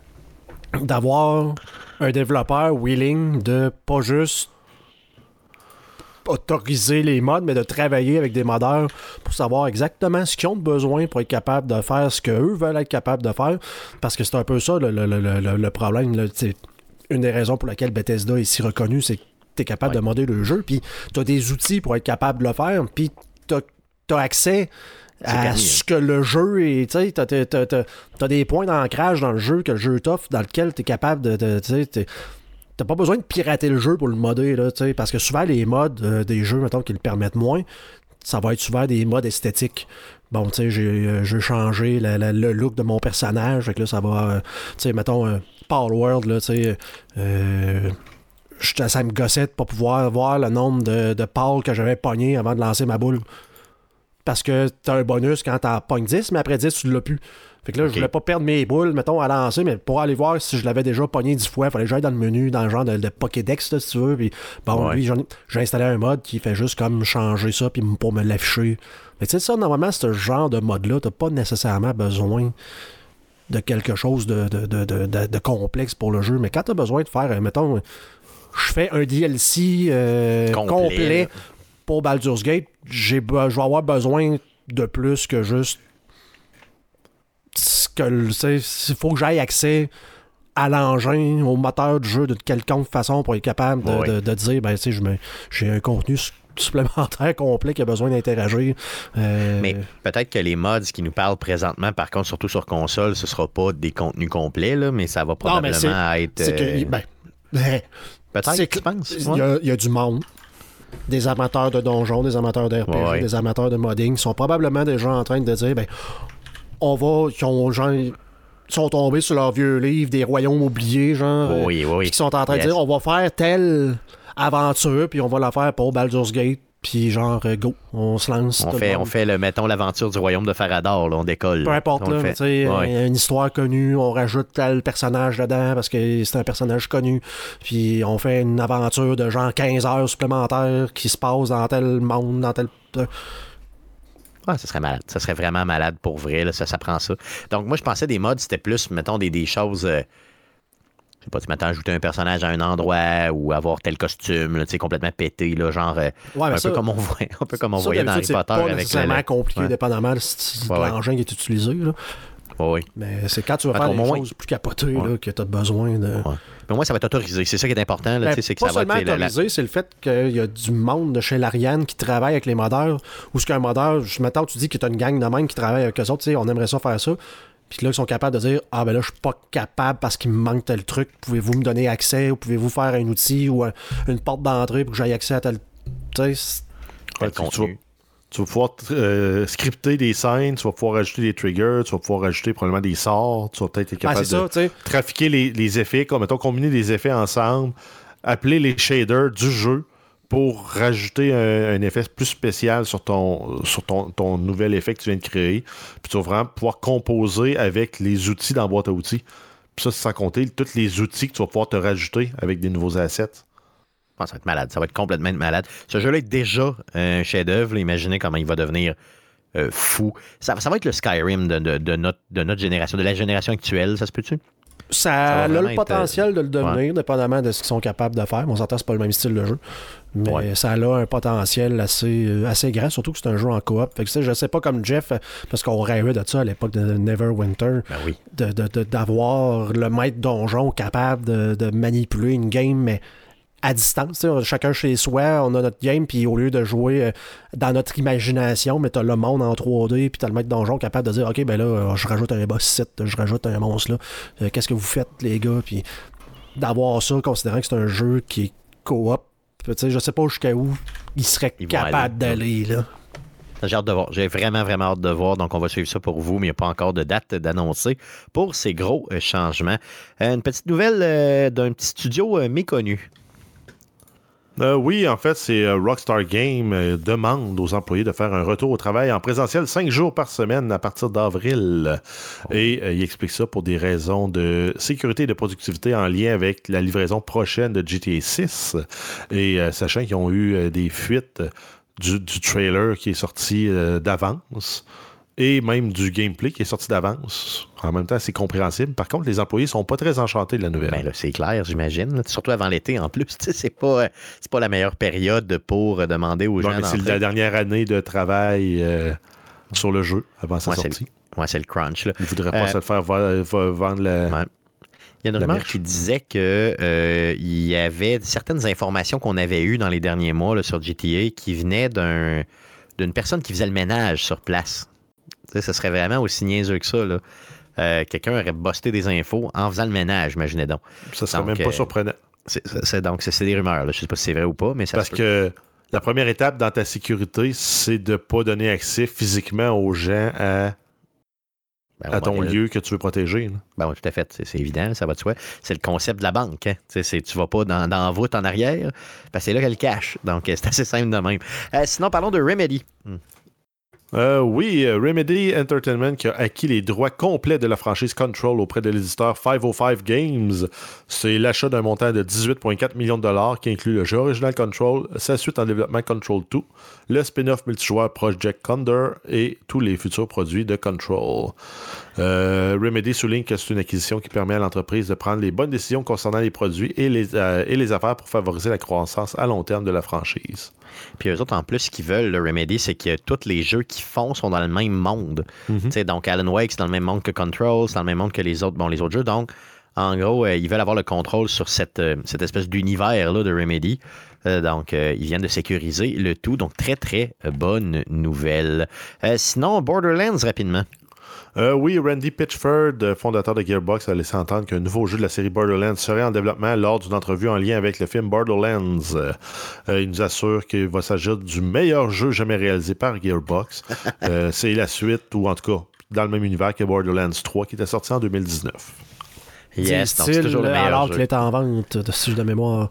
D'avoir un développeur willing de pas juste autoriser les modes, mais de travailler avec des modeurs pour savoir exactement ce qu'ils ont besoin pour être capable de faire ce qu'eux veulent être capables de faire. Parce que c'est un peu ça le, problème. Une des raisons pour laquelle Bethesda est si reconnu, c'est que tu es capable Ouais. de modder le jeu, puis tu as des outils pour être capable de le faire, puis tu as, accès à ce que le jeu est. Tu t'as des points d'ancrage dans le jeu que le jeu t'offre, dans lequel tu es capable de. de- T'as pas besoin de pirater le jeu pour le modder, là, tu sais, parce que souvent les modes euh, des jeux, mettons, qui le permettent moins, ça va être souvent des modes esthétiques. Bon, tu sais, j'ai euh, changé la- la- le look de mon personnage, fait que là, ça va, euh, tu sais, mettons, euh, Power World, là, tu sais, euh, ça me gossait de pas pouvoir voir le nombre de, de que j'avais pogné avant de lancer ma boule. Parce que t'as un bonus quand t'en pognes 10, mais après 10, tu l'as plus. Fait que là, Ok. je voulais pas perdre mes boules, mettons, à lancer, mais pour aller voir si je l'avais déjà pogné 10 fois, il fallait que j'aille dans le menu, dans le genre de, de Pokédex, là, si tu veux. Puis, bon, Ouais. lui, j'ai installé un mode qui fait juste comme changer ça puis pour me l'afficher. Mais tu sais, ça, normalement, ce genre de mode-là, t'as pas nécessairement besoin de quelque chose de, de, de, de- complexe pour le jeu. Mais quand t'as besoin de faire, euh, mettons, je fais un DLC euh, Complet, pour Baldur's Gate, je vais avoir besoin de plus que juste ce que il faut que j'aille accès à l'engin, au moteur du jeu de quelconque façon pour être capable de, de- de dire ben tu sais j'ai un contenu supplémentaire complet qui a besoin d'interagir. Euh, Mais peut-être que les mods qui nous parlent présentement, par contre, surtout sur console, ce sera pas des contenus complets, là, mais ça va Non, probablement être. que ben, peut-être, que- penses? Il Ouais. y, a, il y a du monde. Des amateurs de donjons, des amateurs de RPG, Ouais. des amateurs de modding qui sont probablement déjà en train de dire ben, on va. Ont, genre, sont tombés sur leur vieux livre des royaumes oubliés, genre. Oui, oui, qui sont en train Yes. de dire on va faire telle aventure, puis on va la faire pour Baldur's Gate, puis genre, euh, go, on se lance. On fait, on fait le, mettons, l'aventure du royaume de Farador, là, on décolle. Peu importe, là, fait. mais tu sais, Ouais. une histoire connue, on rajoute tel personnage dedans parce que c'est un personnage connu. Puis on fait une aventure de genre 15 heures supplémentaires qui se passe dans tel monde, dans tel. Ah, ça serait malade. Ça serait vraiment malade pour vrai. Là, ça, ça prend ça. Donc, moi, je pensais des mods, c'était plus, mettons, des, des choses. euh, sais pas, tu m'attends ajouter un personnage à un endroit ou avoir tel costume, tu sais, complètement pété, là, genre. euh, Ouais, un ça- peu comme on voyait, un peu comme on ça, voyait dans Harry Potter pas avec compliqué, ouais. dépendamment de Ouais, l'engin qui est utilisé. là. Oui. Mais c'est quand tu vas faire des moins- choses plus capotées Ouais. là, que tu as besoin de. Ouais. Mais moi, ça va être autorisé. C'est ça qui est important, là, Ben, c'est que pas ça va être. la- autorisé, c'est le fait qu'il y a du monde de chez l'Ariane qui travaille avec les modeurs, ou ce qu'un modeur, je m'attends, tu dis que tu as une gang de même qui travaille avec eux autres, tu sais, on aimerait ça faire ça, puis là, ils sont capables de dire Ah, ben là, je suis pas capable parce qu'il me manque tel truc, pouvez-vous me donner accès, ou pouvez-vous faire un outil ou un- une porte d'entrée pour que j'aille accès à tel. Tu sais, c'est- tel Ouais, tu- tu, vas, tu vas pouvoir euh, scripter des scènes, tu vas pouvoir ajouter des triggers, tu vas pouvoir ajouter probablement des sorts, tu vas peut-être être ben, capable de ça, trafiquer les, les effets, comme mettons combiner des effets ensemble, appeler les shaders du jeu pour rajouter un, un effet plus spécial sur ton sur ton, ton nouvel effet que tu viens de créer. Puis tu vas vraiment pouvoir composer avec les outils dans la boîte à outils. Puis ça, c'est sans compter tous les outils que tu vas pouvoir te rajouter avec des nouveaux assets. Ah, ça va être malade. Ça va être complètement malade. Ce jeu-là est déjà un chef-d'œuvre. Imaginez comment il va devenir euh, fou. Ça, ça va être le Skyrim de, de- de notre, de notre génération, de la génération actuelle. Ça se peut-tu? Ça, a le être, potentiel de le devenir, ouais. dépendamment de ce qu'ils sont capables de faire. On s'entend, c'est pas le même style de jeu. Mais Ouais. ça a un potentiel assez, euh, assez grand, surtout que c'est un jeu en coop. Fait que, je sais pas comme Jeff, euh, parce qu'on rêvait de ça à l'époque de Neverwinter, Ben oui. de- de- de- d'avoir le maître donjon capable de, de manipuler une game, mais à distance. Chacun chez soi, on a notre game, puis au lieu de jouer euh, dans notre imagination, mais t'as le monde en 3D, puis t'as le maître donjon capable de dire Ok, ben là, je rajoute un boss site, je rajoute un monstre là. Qu'est-ce que vous faites, les gars? Puis d'avoir ça, considérant que c'est un jeu qui est coop, je sais pas jusqu'à où il serait Ils capable aller. d'aller. là. J'ai hâte de voir. J'ai vraiment, vraiment hâte de voir. Donc, on va suivre ça pour vous, mais il n'y a pas encore de date d'annoncer pour ces gros euh, changements. Euh, une petite nouvelle euh, d'un petit studio méconnu. Euh, oui, en fait, c'est euh, Rockstar Game euh, demande aux employés de faire un retour au travail en présentiel cinq jours par semaine à partir d'avril. Et euh, il explique ça pour des raisons de sécurité et de productivité en lien avec la livraison prochaine de GTA 6. Et sachant qu'ils ont eu des fuites du, du trailer qui est sorti d'avance et même du gameplay qui est sorti d'avance. En même temps, c'est compréhensible. Par contre, les employés sont pas très enchantés de la nouvelle. Ben là, c'est clair, j'imagine. Surtout avant l'été en plus. C'est pas, pas la meilleure période pour demander aux Ouais, gens. c'est la dernière année de travail euh, sur le jeu avant sa Ouais, sortie. ouais, c'est le crunch. Là. Il ne voudrait pas Euh, se le faire vendre la. Ouais. Il y a une merch. qui disait que euh, il y avait certaines informations qu'on avait eues dans les derniers mois là, sur GTA qui venaient d'un, d'une personne qui faisait le ménage sur place. Tu sais, ce serait vraiment aussi niaiseux que ça. Là. Euh, quelqu'un aurait busté des infos en faisant le ménage, imaginez donc. Ça serait donc, même pas euh, C'est C'est, donc, c'est, c'est des rumeurs. Là. Je sais pas si c'est vrai ou pas, mais ça Parce se peut. que la première étape dans ta sécurité, c'est de ne pas donner accès physiquement aux gens à, Ben, à ton lieu que tu veux protéger. là. Ben oui, tout à fait. C'est, évident, ça va de soi. C'est le concept de la banque. Hein. Tu tu vas pas dans, dans la voûte en arrière, parce c'est là qu'elle cache. Donc, euh, c'est assez simple de même. Euh, sinon, parlons de Remedy. Hmm. Euh, oui, euh, Remedy Entertainment qui a acquis les droits complets de la franchise Control auprès de l'éditeur 505 Games. C'est l'achat d'un montant de 18,4 millions de dollars qui inclut le jeu original Control, sa suite en développement Control 2, le spin-off multijoueur Project Condor et tous les futurs produits de Control. Euh, Remedy souligne que c'est une acquisition qui permet à l'entreprise de prendre les bonnes décisions concernant les produits et les, euh, et les affaires pour favoriser la croissance à long terme de la franchise. Puis eux autres, en plus, ce qu'ils veulent, le Remedy, c'est que tous les jeux qu'ils font sont dans le même monde. Mhm. Donc, Alan Wake, c'est dans le même monde que Control, c'est dans le même monde que les autres, bon, les autres jeux. Donc, en gros, euh, ils veulent avoir le contrôle sur cette, euh, cette espèce d'univers-là de Remedy. Euh, donc, ils viennent de sécuriser le tout. Donc, très, très bonne nouvelle. Sinon, Borderlands, rapidement. Euh, oui, Randy Pitchford, euh, fondateur de Gearbox, a laissé entendre qu'un nouveau jeu de la série Borderlands serait en développement lors d'une entrevue en lien avec le film Borderlands. Euh, il nous assure qu'il va s'agir du meilleur jeu jamais réalisé par Gearbox. Euh, C'est la suite, ou en tout cas, dans le même univers que Borderlands 3, qui était sorti en 2019. Yes, donc c'est toujours le meilleur alors jeu. qu'il est en vente, de, de mémoire.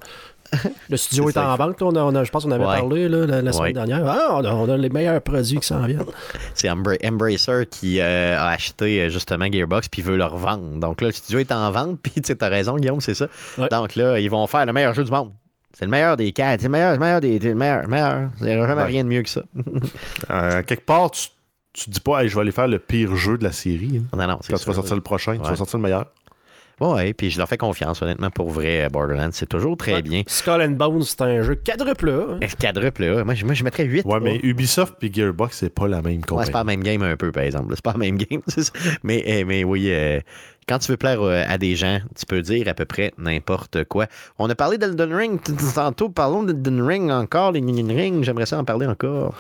Le studio est, en vente. On a- on a- je pense qu'on avait Ouais. parlé là, la, la semaine Ouais. dernière. Ah, on a, on a les meilleurs produits qui s'en viennent. C'est Embra- Embracer qui euh, a acheté euh, justement Gearbox puis veut le revendre. Donc là, le studio est en vente, puis tu as raison, Guillaume, c'est ça. Ouais. Donc là, ils vont faire le meilleur jeu du monde. C'est le meilleur des quatre. C'est le meilleur, le meilleur des. C'est le meilleur, le meilleur. Il n'y a jamais Ouais. rien de mieux que ça. Euh, quelque part, tu, tu dis pas, Hey, je vais aller faire le pire jeu de la série. hein. Non, non, c'est Quand tu vas sortir le prochain, tu vas sortir le meilleur. Ouais, puis je leur fais confiance, honnêtement, pour vrai, euh, Borderlands. C'est toujours très Ouais. bien. Skull and Bones, c'est un jeu quadruple A. hein. Quadruple, là. Moi, je, moi, je mettrais 8. Ouais, mais Ubisoft et Gearbox, c'est pas la même Ouais, compagnie. c'est pas la même game un peu, par exemple. C'est pas la même game. mais, eh, mais oui, euh, quand tu veux plaire euh, à des gens, tu peux dire à peu près n'importe quoi. On a parlé d'Elden Ring tantôt. Parlons d'Elden Ring encore, les Elden Ring. J'aimerais ça en parler encore.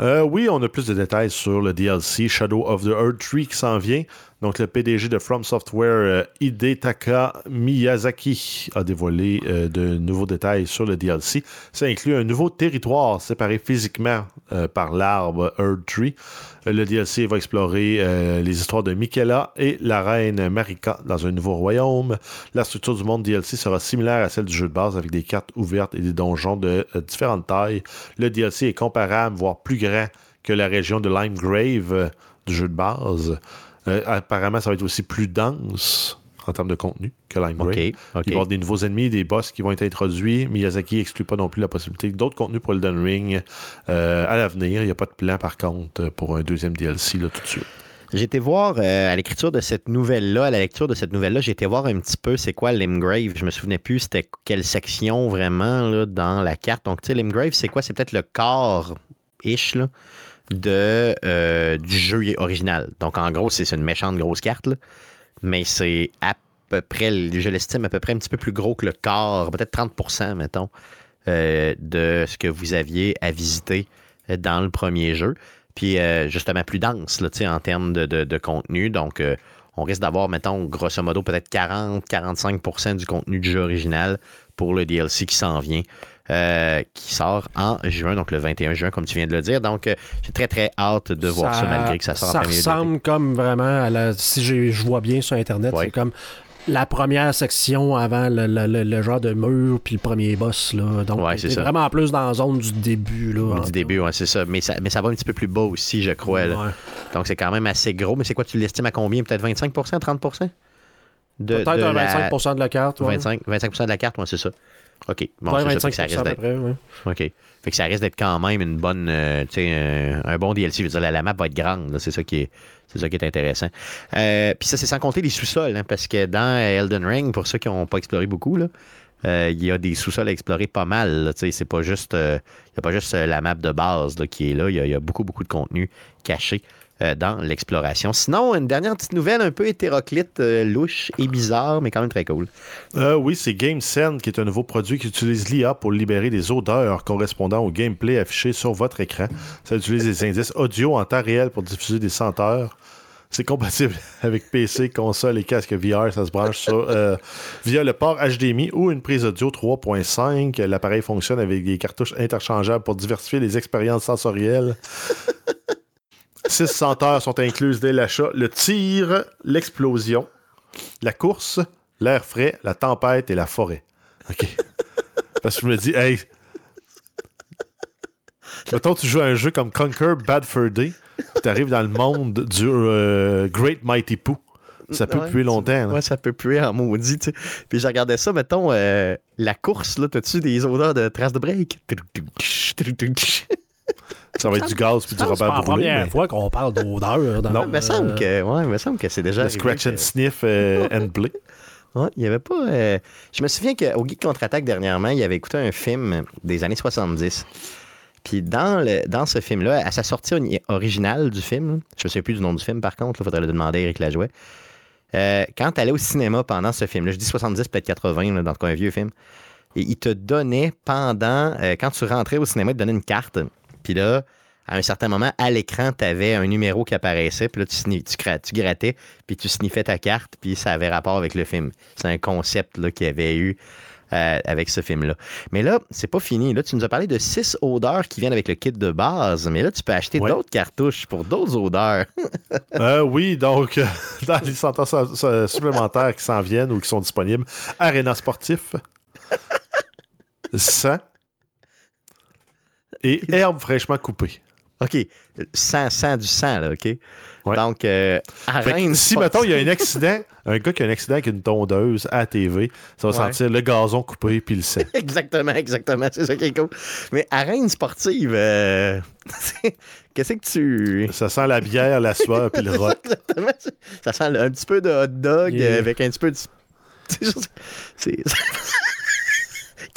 Euh, oui, on a plus de détails sur le DLC Shadow of the Earth Tree qui s'en vient. Donc, le PDG de From Software, euh, Hidetaka Miyazaki, a dévoilé euh, de nouveaux détails sur le DLC. Ça inclut un nouveau territoire séparé physiquement euh, par l'arbre Earth Tree. Le DLC va explorer les histoires de Michaela et la reine Marika dans un nouveau royaume. La structure du monde DLC sera similaire à celle du jeu de base avec des cartes ouvertes et des donjons de différentes tailles. Le DLC est comparable, voire plus grand que la région de Limegrave du jeu de base. Euh, apparemment, ça va être aussi plus dense en termes de contenu que Limegrave. OK. Il va y avoir des nouveaux ennemis, des boss qui vont être introduits. Miyazaki exclut pas non plus la possibilité d'autres contenus pour Elden Ring euh, à l'avenir. Il n'y a pas de plan, par contre, pour un deuxième DLC là, tout de suite. J'ai été voir euh, à l'écriture de cette nouvelle-là, à la lecture de cette nouvelle-là, j'ai été voir un petit peu c'est quoi Limgrave. Je me souvenais plus c'était quelle section vraiment là, dans la carte. Donc, tu sais, Limgrave, c'est quoi? C'est peut-être le corps-ish là, de, euh, du jeu original. Donc, en gros, c'est une méchante grosse carte, mais c'est à peu près, je l'estime à peu près un petit peu plus gros que le corps, peut-être 30% mettons, euh, de ce que vous aviez à visiter euh, dans le premier jeu. Puis justement plus dense là, en termes de, contenu. Donc, on risque d'avoir, mettons, grosso modo, peut-être 40-45% du contenu du jeu original pour le DLC qui s'en vient. Euh, qui sort en juin, donc le 21 juin, comme tu viens de le dire. Donc, euh, j'ai très, très hâte de voir ça, malgré que ça sort en Ça l'été. ressemble comme vraiment à la. Si je vois bien sur Internet, c'est comme la première section avant le, le- le- le genre de mur puis le premier boss. Là. Donc, Ouais, c'est vraiment plus dans la zone du début. Là, Du début, ouais, c'est ça. Mais, ça. mais ça va un petit peu plus bas aussi, je crois. là. Ouais. Donc, c'est quand même assez gros. Mais c'est quoi, tu l'estimes à combien? Peut-être 25% 30 de, Peut-être de un la- 25 de la carte. ouais. 25, 25 de la carte, ouais, c'est ça. OK. Bon, Ouais, c'est ça, fait 25 que ça risque d'être- ouais. OK. Fait que ça risque d'être quand même une bonne, euh, tu sais, un, bon DLC. Je veux dire, la, la map va être grande. C'est ça qui est, c'est ça qui est intéressant. Euh, Puis ça, c'est sans compter les sous-sols, hein, parce que dans Elden Ring, pour ceux qui n'ont pas exploré beaucoup, là, euh, il y a des sous-sols à explorer pas mal. C'est pas juste, euh, il y a pas juste euh, la map de base là, qui est là. Il y, y a beaucoup, beaucoup de contenu caché euh, dans l'exploration. Sinon, une dernière petite nouvelle un peu hétéroclite, euh, louche et bizarre, mais quand même très cool. Euh, oui, c'est GameSend qui est un nouveau produit qui utilise l'IA pour libérer des odeurs correspondant au gameplay affiché sur votre écran. Ça utilise des indices audio en temps réel pour diffuser des senteurs. C'est compatible avec PC, console et casque VR. Ça se branche euh, via le port HDMI ou une prise audio 3.5. L'appareil fonctionne avec des cartouches interchangeables pour diversifier les expériences sensorielles. Six senteurs sont incluses dès l'achat. Le tir, l'explosion, la course, l'air frais, la tempête et la forêt. OK. Parce que je me dis, hey. Mettons, tu joues à un jeu comme Conquer Bad Fur Day, tu arrives dans le monde du euh, Great Mighty Pooh. Ça peut Ouais, puer longtemps. Ouais, ça peut puer en maudit, tu sais. Puis je regardais ça, mettons, euh, la course, là, t'as-tu des odeurs de traces de break? Ça va être du gaz puis du C'est pas Robert la première mais fois qu'on parle d'odeur. dans- Non, Il me semble que, ouais, me semble que c'est déjà. Le scratch que- and sniff euh, and play. Ouais, il y avait pas. euh, Je me souviens qu'au Geek Contre-Attaque dernièrement, il avait écouté un film des années 70. Puis dans, le, dans ce film-là, à sa sortie ori- originale du film, je ne sais plus du nom du film par contre, il faudrait le demander à Eric Lajoie. Euh, quand tu allais au cinéma pendant ce film-là, je dis 70, peut-être 80, là, dans le cas un vieux film, et il te donnait pendant, euh, quand tu rentrais au cinéma, il te donnait une carte. Puis là, à un certain moment, à l'écran, tu avais un numéro qui apparaissait, puis là, tu, grattais, puis tu sniffais ta carte, puis ça avait rapport avec le film. C'est un concept qu'il y avait eu euh, avec ce film-là. Mais là, c'est pas fini. Là, tu nous as parlé de six odeurs qui viennent avec le kit de base, mais là, tu peux acheter Ouais. d'autres cartouches pour d'autres odeurs. Euh, oui, donc, euh, dans les su- supplémentaires qui s'en viennent ou qui sont disponibles, Arena Sportif, sang et herbe fraîchement coupée. OK. Sang, sang du sang, là, OK? Ouais. Donc, euh, si, pas- mettons, il y a un accident, un gars qui a un accident avec une tondeuse à la TV, ça va Ouais. sentir le gazon coupé puis le sang. Exactement, exactement. C'est ça qui est cool. Mais arène sportive, euh, qu'est-ce que tu. Ça sent la bière, la sueur puis le rock. Exactement. Ça sent un petit peu de hot dog Yeah. avec un petit peu de. C'est-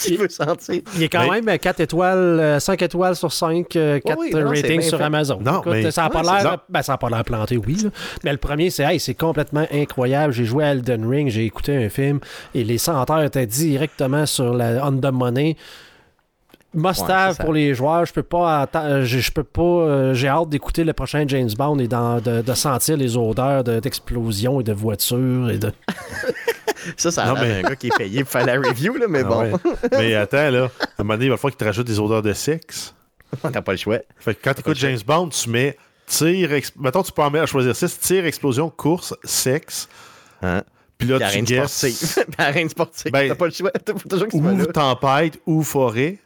Qui Il- veut sentir? Il est quand Mais- même 4 étoiles, euh, 5 étoiles sur 5, 4 oui, non, c'est ratings sur fait. Amazon. Non, Écoute, mais- ça n'a pas Ouais, c'est l'air ça. ben, ça a pas l'air planté, oui. là. Mais le premier, c'est hey, c'est complètement incroyable. J'ai joué à Elden Ring, j'ai écouté un film et les senteurs étaient directement sur la On the Money. Must Ouais, have pour les joueurs. Je peux pas attendre. Je, je peux pas. euh, j'ai hâte d'écouter le prochain James Bond et de, de sentir les odeurs de- d'explosion et de voitures et de. Ça, ça a Non, mais- d'un gars qui est payé pour faire la review, là, mais Ah bon, ouais. Mais attends, là, à un moment donné, il va falloir qu'il te rajoute des odeurs de sexe. t'as pas le choix. Fait que quand tu écoutes James Bond, tu mets tir, ex- mettons, tu peux en mettre à choisir 6, tir, explosion, course, sexe. Hein? Puis là, tu guesses. sportive. Arène sportive. Ben, t'as pas le choix. Toujours que. Ou tempête, ou forêt.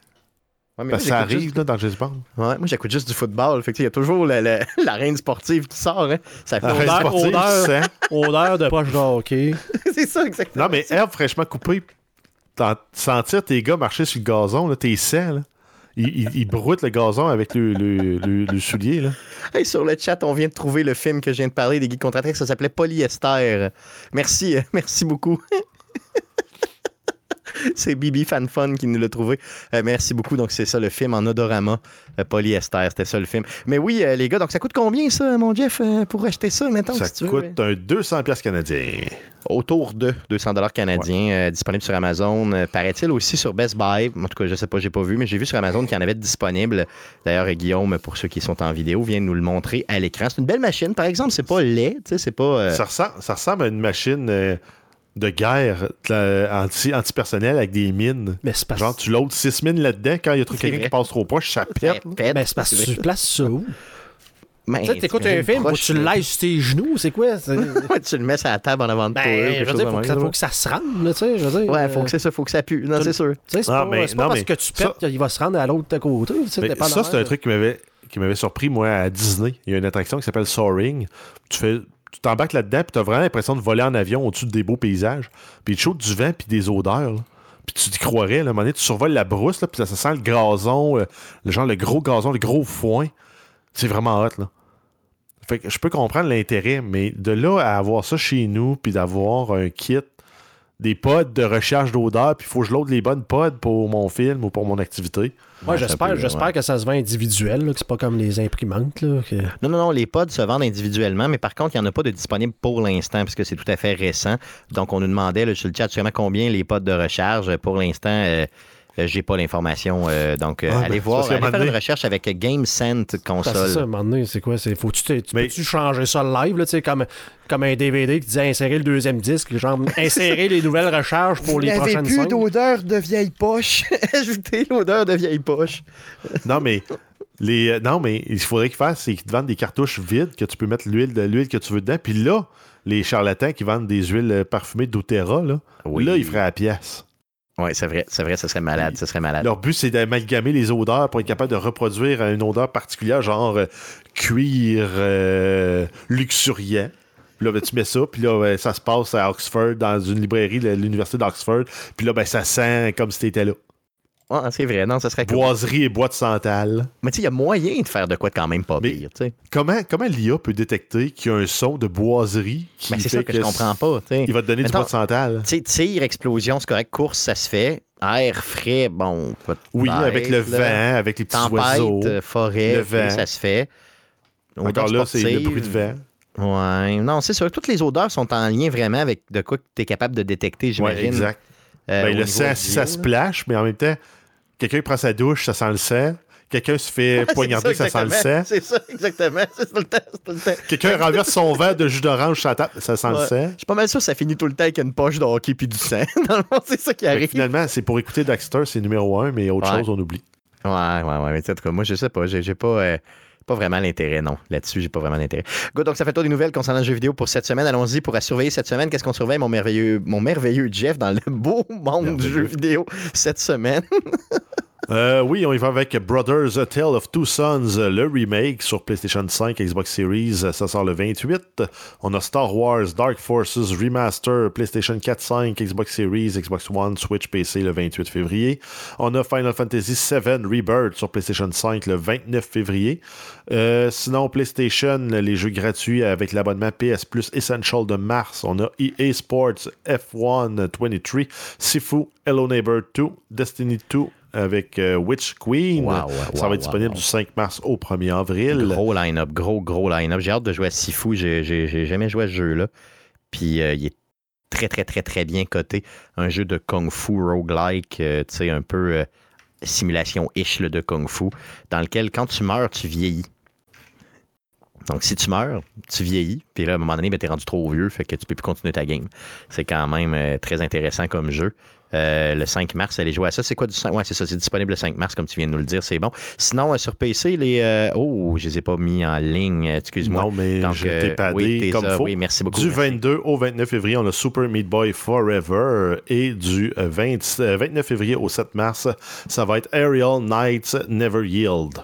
Ouais, mais Parce que moi, ça arrive juste- là, dans James Bond. Ouais, moi, j'écoute juste du football. Fait il y a toujours la- la- l'arène sportive qui sort. Hein. Ça fait Odeur- sportive, odeur. Odeur de poche de hockey. C'est ça, exactement. Non, mais herbe fraîchement coupée, sentir tes gars marcher sur le gazon, tes là. Ils, ils- ils broutent le gazon avec le, le, le- le soulier, là. Hey, sur le chat, on vient de trouver le film que je viens de parler des Geeks contre Ça s'appelait Polyester. Merci, euh, merci beaucoup. c'est Bibi Fanfun qui nous l'a trouvé. Euh, merci beaucoup. Donc, c'est ça le film en odorama. euh, Polyester, c'était ça le film. Mais oui, euh, les gars, donc ça coûte combien ça, mon Jeff, pour acheter ça maintenant? Ça si tu veux? coûte un 200$ piastres canadiens. autour de 200 dollars canadiens disponibles sur Amazon. Paraît-il aussi sur Best Buy. En tout cas, je sais pas, j'ai pas vu, mais j'ai vu sur Amazon qu'il y en avait de disponibles. D'ailleurs, Guillaume, pour ceux qui sont en vidéo, vient de nous le montrer à l'écran. C'est une belle machine, par exemple. C'est pas laid, c'est pas. Ça, ressemble, ça ressemble à une machine. De guerre de anti, anti-personnel avec des mines. Mais parce, Genre, tu loads 6 mines là-dedans, quand il y a quelqu'un qui passe trop proche, ça pète. mais c'est parce que tu places ça où? Ben, Tu sais, t'écoutes un film, faut que proche, tu le là. laisses sur tes genoux, c'est quoi? Tu le mets sur la table en avant de toi. Ben, quelque je veux dire, faut que, ça, faut que ça se rende, là, tu sais, je veux dire. Ouais, faut euh, que c'est ça, faut que ça pue. Non, tu- c'est sûr. Tu sais, c'est pas, mais- pas non, parce mais que tu pètes ça- qu'il va se rendre à l'autre côté. tu Mais ça, c'est un truc qui m'avait qui m'avait surpris, moi, à Disney. Il y a une attraction qui s'appelle Soaring. Tu fais. Tu t'embarques là-dedans, puis t'as vraiment l'impression de voler en avion au-dessus des beaux paysages. Puis chauffe du vent, puis des odeurs. Puis tu t'y croirais, à un moment donné, tu survoles la brousse, là, puis ça, ça sent le gazon, euh, le genre le gros gazon, le gros foin. C'est vraiment hot, là. Fait que je peux comprendre l'intérêt, mais de là à avoir ça chez nous, puis d'avoir un kit, des pods de recherche d'odeur, puis il faut que je load les bonnes pods pour mon film ou pour mon activité. Ouais, un j'espère, j'espère ouais. que ça se vend individuel, là, que c'est pas comme les imprimantes. Là, que- Non, non, non, les pods se vendent individuellement, mais par contre, il n'y en a pas de disponible pour l'instant, puisque c'est tout à fait récent. Donc, on nous demandait là, sur le chat sûrement combien les pods de recharge. Pour l'instant, euh, j'ai pas l'information. euh, donc, euh, allez ben, voir, ça, c'est allez faire une recherche avec que console. c'est ça, à un moment donné, c'est quoi? C'est, faut tu, tu Mais- peux-tu changer ça live, là, tu sais, comme, comme un DVD qui disait insérer le deuxième disque, genre insérer les nouvelles recharges pour les prochaines scènes? d'odeur de vieille poche. Ajoutez l'odeur de vieille poche. Non, mais. Les, euh, non, mais il faudrait qu'ils fassent, c'est qu'ils te vendent des cartouches vides que tu peux mettre l'huile de l'huile que tu veux dedans. Puis là, les charlatans qui vendent des huiles euh, parfumées d'Otera, là, Oui. là, ils feraient la pièce. Oui, c'est vrai, c'est vrai, ça serait malade, serait malade. Leur but, c'est d'amalgamer les odeurs pour être capable de reproduire une odeur particulière, genre euh, cuir euh, luxuriant. Puis là, ben, tu mets ça, puis là, ben, ça se passe à Oxford, dans une librairie de l'Université d'Oxford. Puis là, ben, ça sent comme si t'étais là. Ouais, c'est vrai, non, ça serait cool. Boiserie et bois de santal. Mais tu sais, il y a moyen de faire de quoi de quand même pas Mais- pire, tu sais. Comment, comment l'IA peut détecter qu'il y a un son de boiserie qui Ben, c'est ça que je comprends pas, tu sais. Il va te donner Mettons- du bois de santal. Tu sais, tir, explosion, c'est correct. Course, ça se fait. Air frais, bon, Oui, avec le là. vent, avec les petits oiseaux. Tempête, euh, forêt, le vent. ça se fait. Encore là, c'est le bruit de vent. Ouais. Non, c'est sûr. Toutes les odeurs sont en lien vraiment avec de quoi que tu es capable de détecter, Ouais, j'imagine. exact. euh, Ben, le sang, ça se splash, mais en même temps, quelqu'un prend sa douche, ça sent le sang. Quelqu'un se fait poignarder, ça, sent le sang. C'est ça, exactement. C'est tout le temps. tout. Quelqu'un renverse son verre de jus d'orange sur la table, ça sent le sang. Je suis pas mal sûr que ça finit tout le temps avec une poche de hockey puis du sang. Dans le c'est ça qui arrive. finalement, c'est pour écouter Dexter, c'est numéro un, mais autre Ouais. chose, on oublie. Ouais, ouais, ouais. Mais en tout cas, moi, je sais pas. J'ai pas. euh, pas vraiment l'intérêt, non. Là-dessus, j'ai pas vraiment l'intérêt. Good, donc ça fait toi des nouvelles concernant le jeu vidéo pour cette semaine. Allons-y pour à surveiller cette semaine. Qu'est-ce qu'on surveille, mon merveilleux, mon merveilleux Jeff, dans le beau monde du jeu vidéo cette semaine? Euh, oui, on y va avec Brothers Tale of Two Sons, le remake sur PlayStation 5, Xbox Series, ça sort le 28. On a Star Wars Dark Forces Remaster, PlayStation 4, 5, Xbox Series, Xbox One, Switch, PC le 28 février. On a Final Fantasy VII Rebirth sur PlayStation 5 le 29 février. Euh, sinon, PlayStation, les jeux gratuits avec l'abonnement PS Plus Essential de mars. On a EA Sports F1 23, Sifu, Hello Neighbor 2, Destiny 2 avec euh, Witch Queen. Wow, wow, ça va wow, être disponible du 5 mars au 1er avril. Gros line-up, gros, gros line-up. J'ai hâte de jouer à Sifu. J'ai jamais joué à ce jeu-là. Puis euh, il est très, très, très, très bien coté. Un jeu de Kung Fu roguelike, euh, tu sais, un peu simulation-ish de Kung Fu, dans lequel, quand tu meurs, tu vieillis. Donc, si tu meurs, tu vieillis. Puis là, à un moment donné, ben, tu es rendu trop vieux, fait que tu peux plus continuer ta game. C'est quand même euh, très intéressant comme jeu. Euh, le 5 mars, allez jouer à ça. C'est quoi du 5 Ouais, c'est ça, c'est disponible le 5 mars, comme tu viens de nous le dire, c'est bon. Sinon, euh, sur PC, les. euh, Oh, je les ai pas mis en ligne, euh, excuse-moi. Non, mais Donc, je euh, t'ai padé oui, comme ça. faut. Oui, merci beaucoup. Du merci. 22 au 29 février, on a Super Meat Boy Forever. Et du euh, 20 euh, 29 février au 7 mars, ça va être Aerial Knights Never Yield.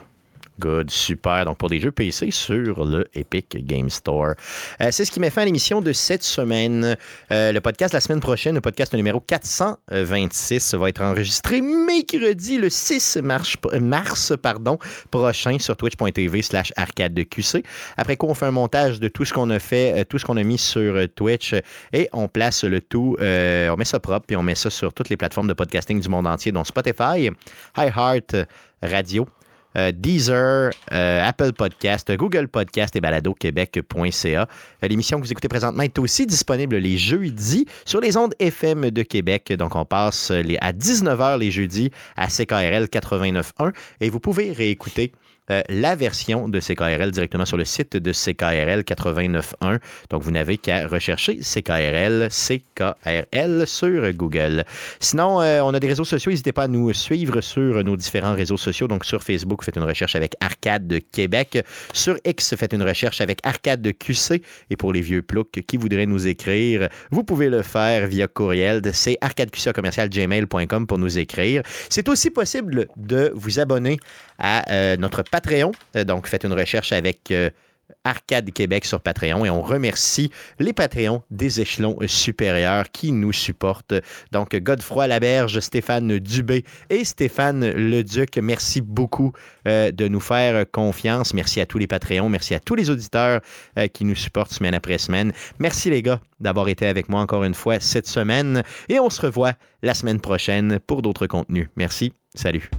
Good, super. Donc, pour des jeux PC sur le Epic Game Store. Euh, c'est ce qui met fin à l'émission de cette semaine. Euh, le podcast la semaine prochaine, le podcast numéro 426, va être enregistré mercredi le 6 mars, mars pardon, prochain sur twitch.tv slash arcade de QC. Après quoi, on fait un montage de tout ce qu'on a fait, euh, tout ce qu'on a mis sur euh, Twitch euh, et on place le tout, euh, on met ça propre puis on met ça sur toutes les plateformes de podcasting du monde entier, dont Spotify, iHeart Radio, euh, Deezer, euh, Apple Podcast, Google Podcast et baladoquebec.ca. Euh, L'émission que vous écoutez présentement est aussi disponible les jeudis sur les ondes FM de Québec. Donc, on passe les, à 19h les jeudis à CKRL 89.1 et vous pouvez réécouter euh, la version de CKRL directement sur le site de CKRL 89.1. Donc, vous n'avez qu'à rechercher CKRL, CKRL sur Google. Sinon, euh, on a des réseaux sociaux. N'hésitez pas à nous suivre sur nos différents réseaux sociaux. Donc, sur Facebook, faites une recherche avec Arcade de Québec. Sur X, faites une recherche avec Arcade de QC. Et pour les vieux ploucs qui voudraient nous écrire, vous pouvez le faire via courriel. C'est arcadeqc.gmail.com pour nous écrire. C'est aussi possible de vous abonner à euh, notre Patreon. Euh, donc, faites une recherche avec euh, Arcade Québec sur Patreon et on remercie les Patreons des échelons supérieurs qui nous supportent. Donc, Godefroy Laberge, Stéphane Dubé et Stéphane Leduc, merci beaucoup de nous faire confiance. Merci à tous les Patreons, merci à tous les auditeurs qui nous supportent semaine après semaine. Merci les gars d'avoir été avec moi encore une fois cette semaine et on se revoit la semaine prochaine pour d'autres contenus. Merci, salut.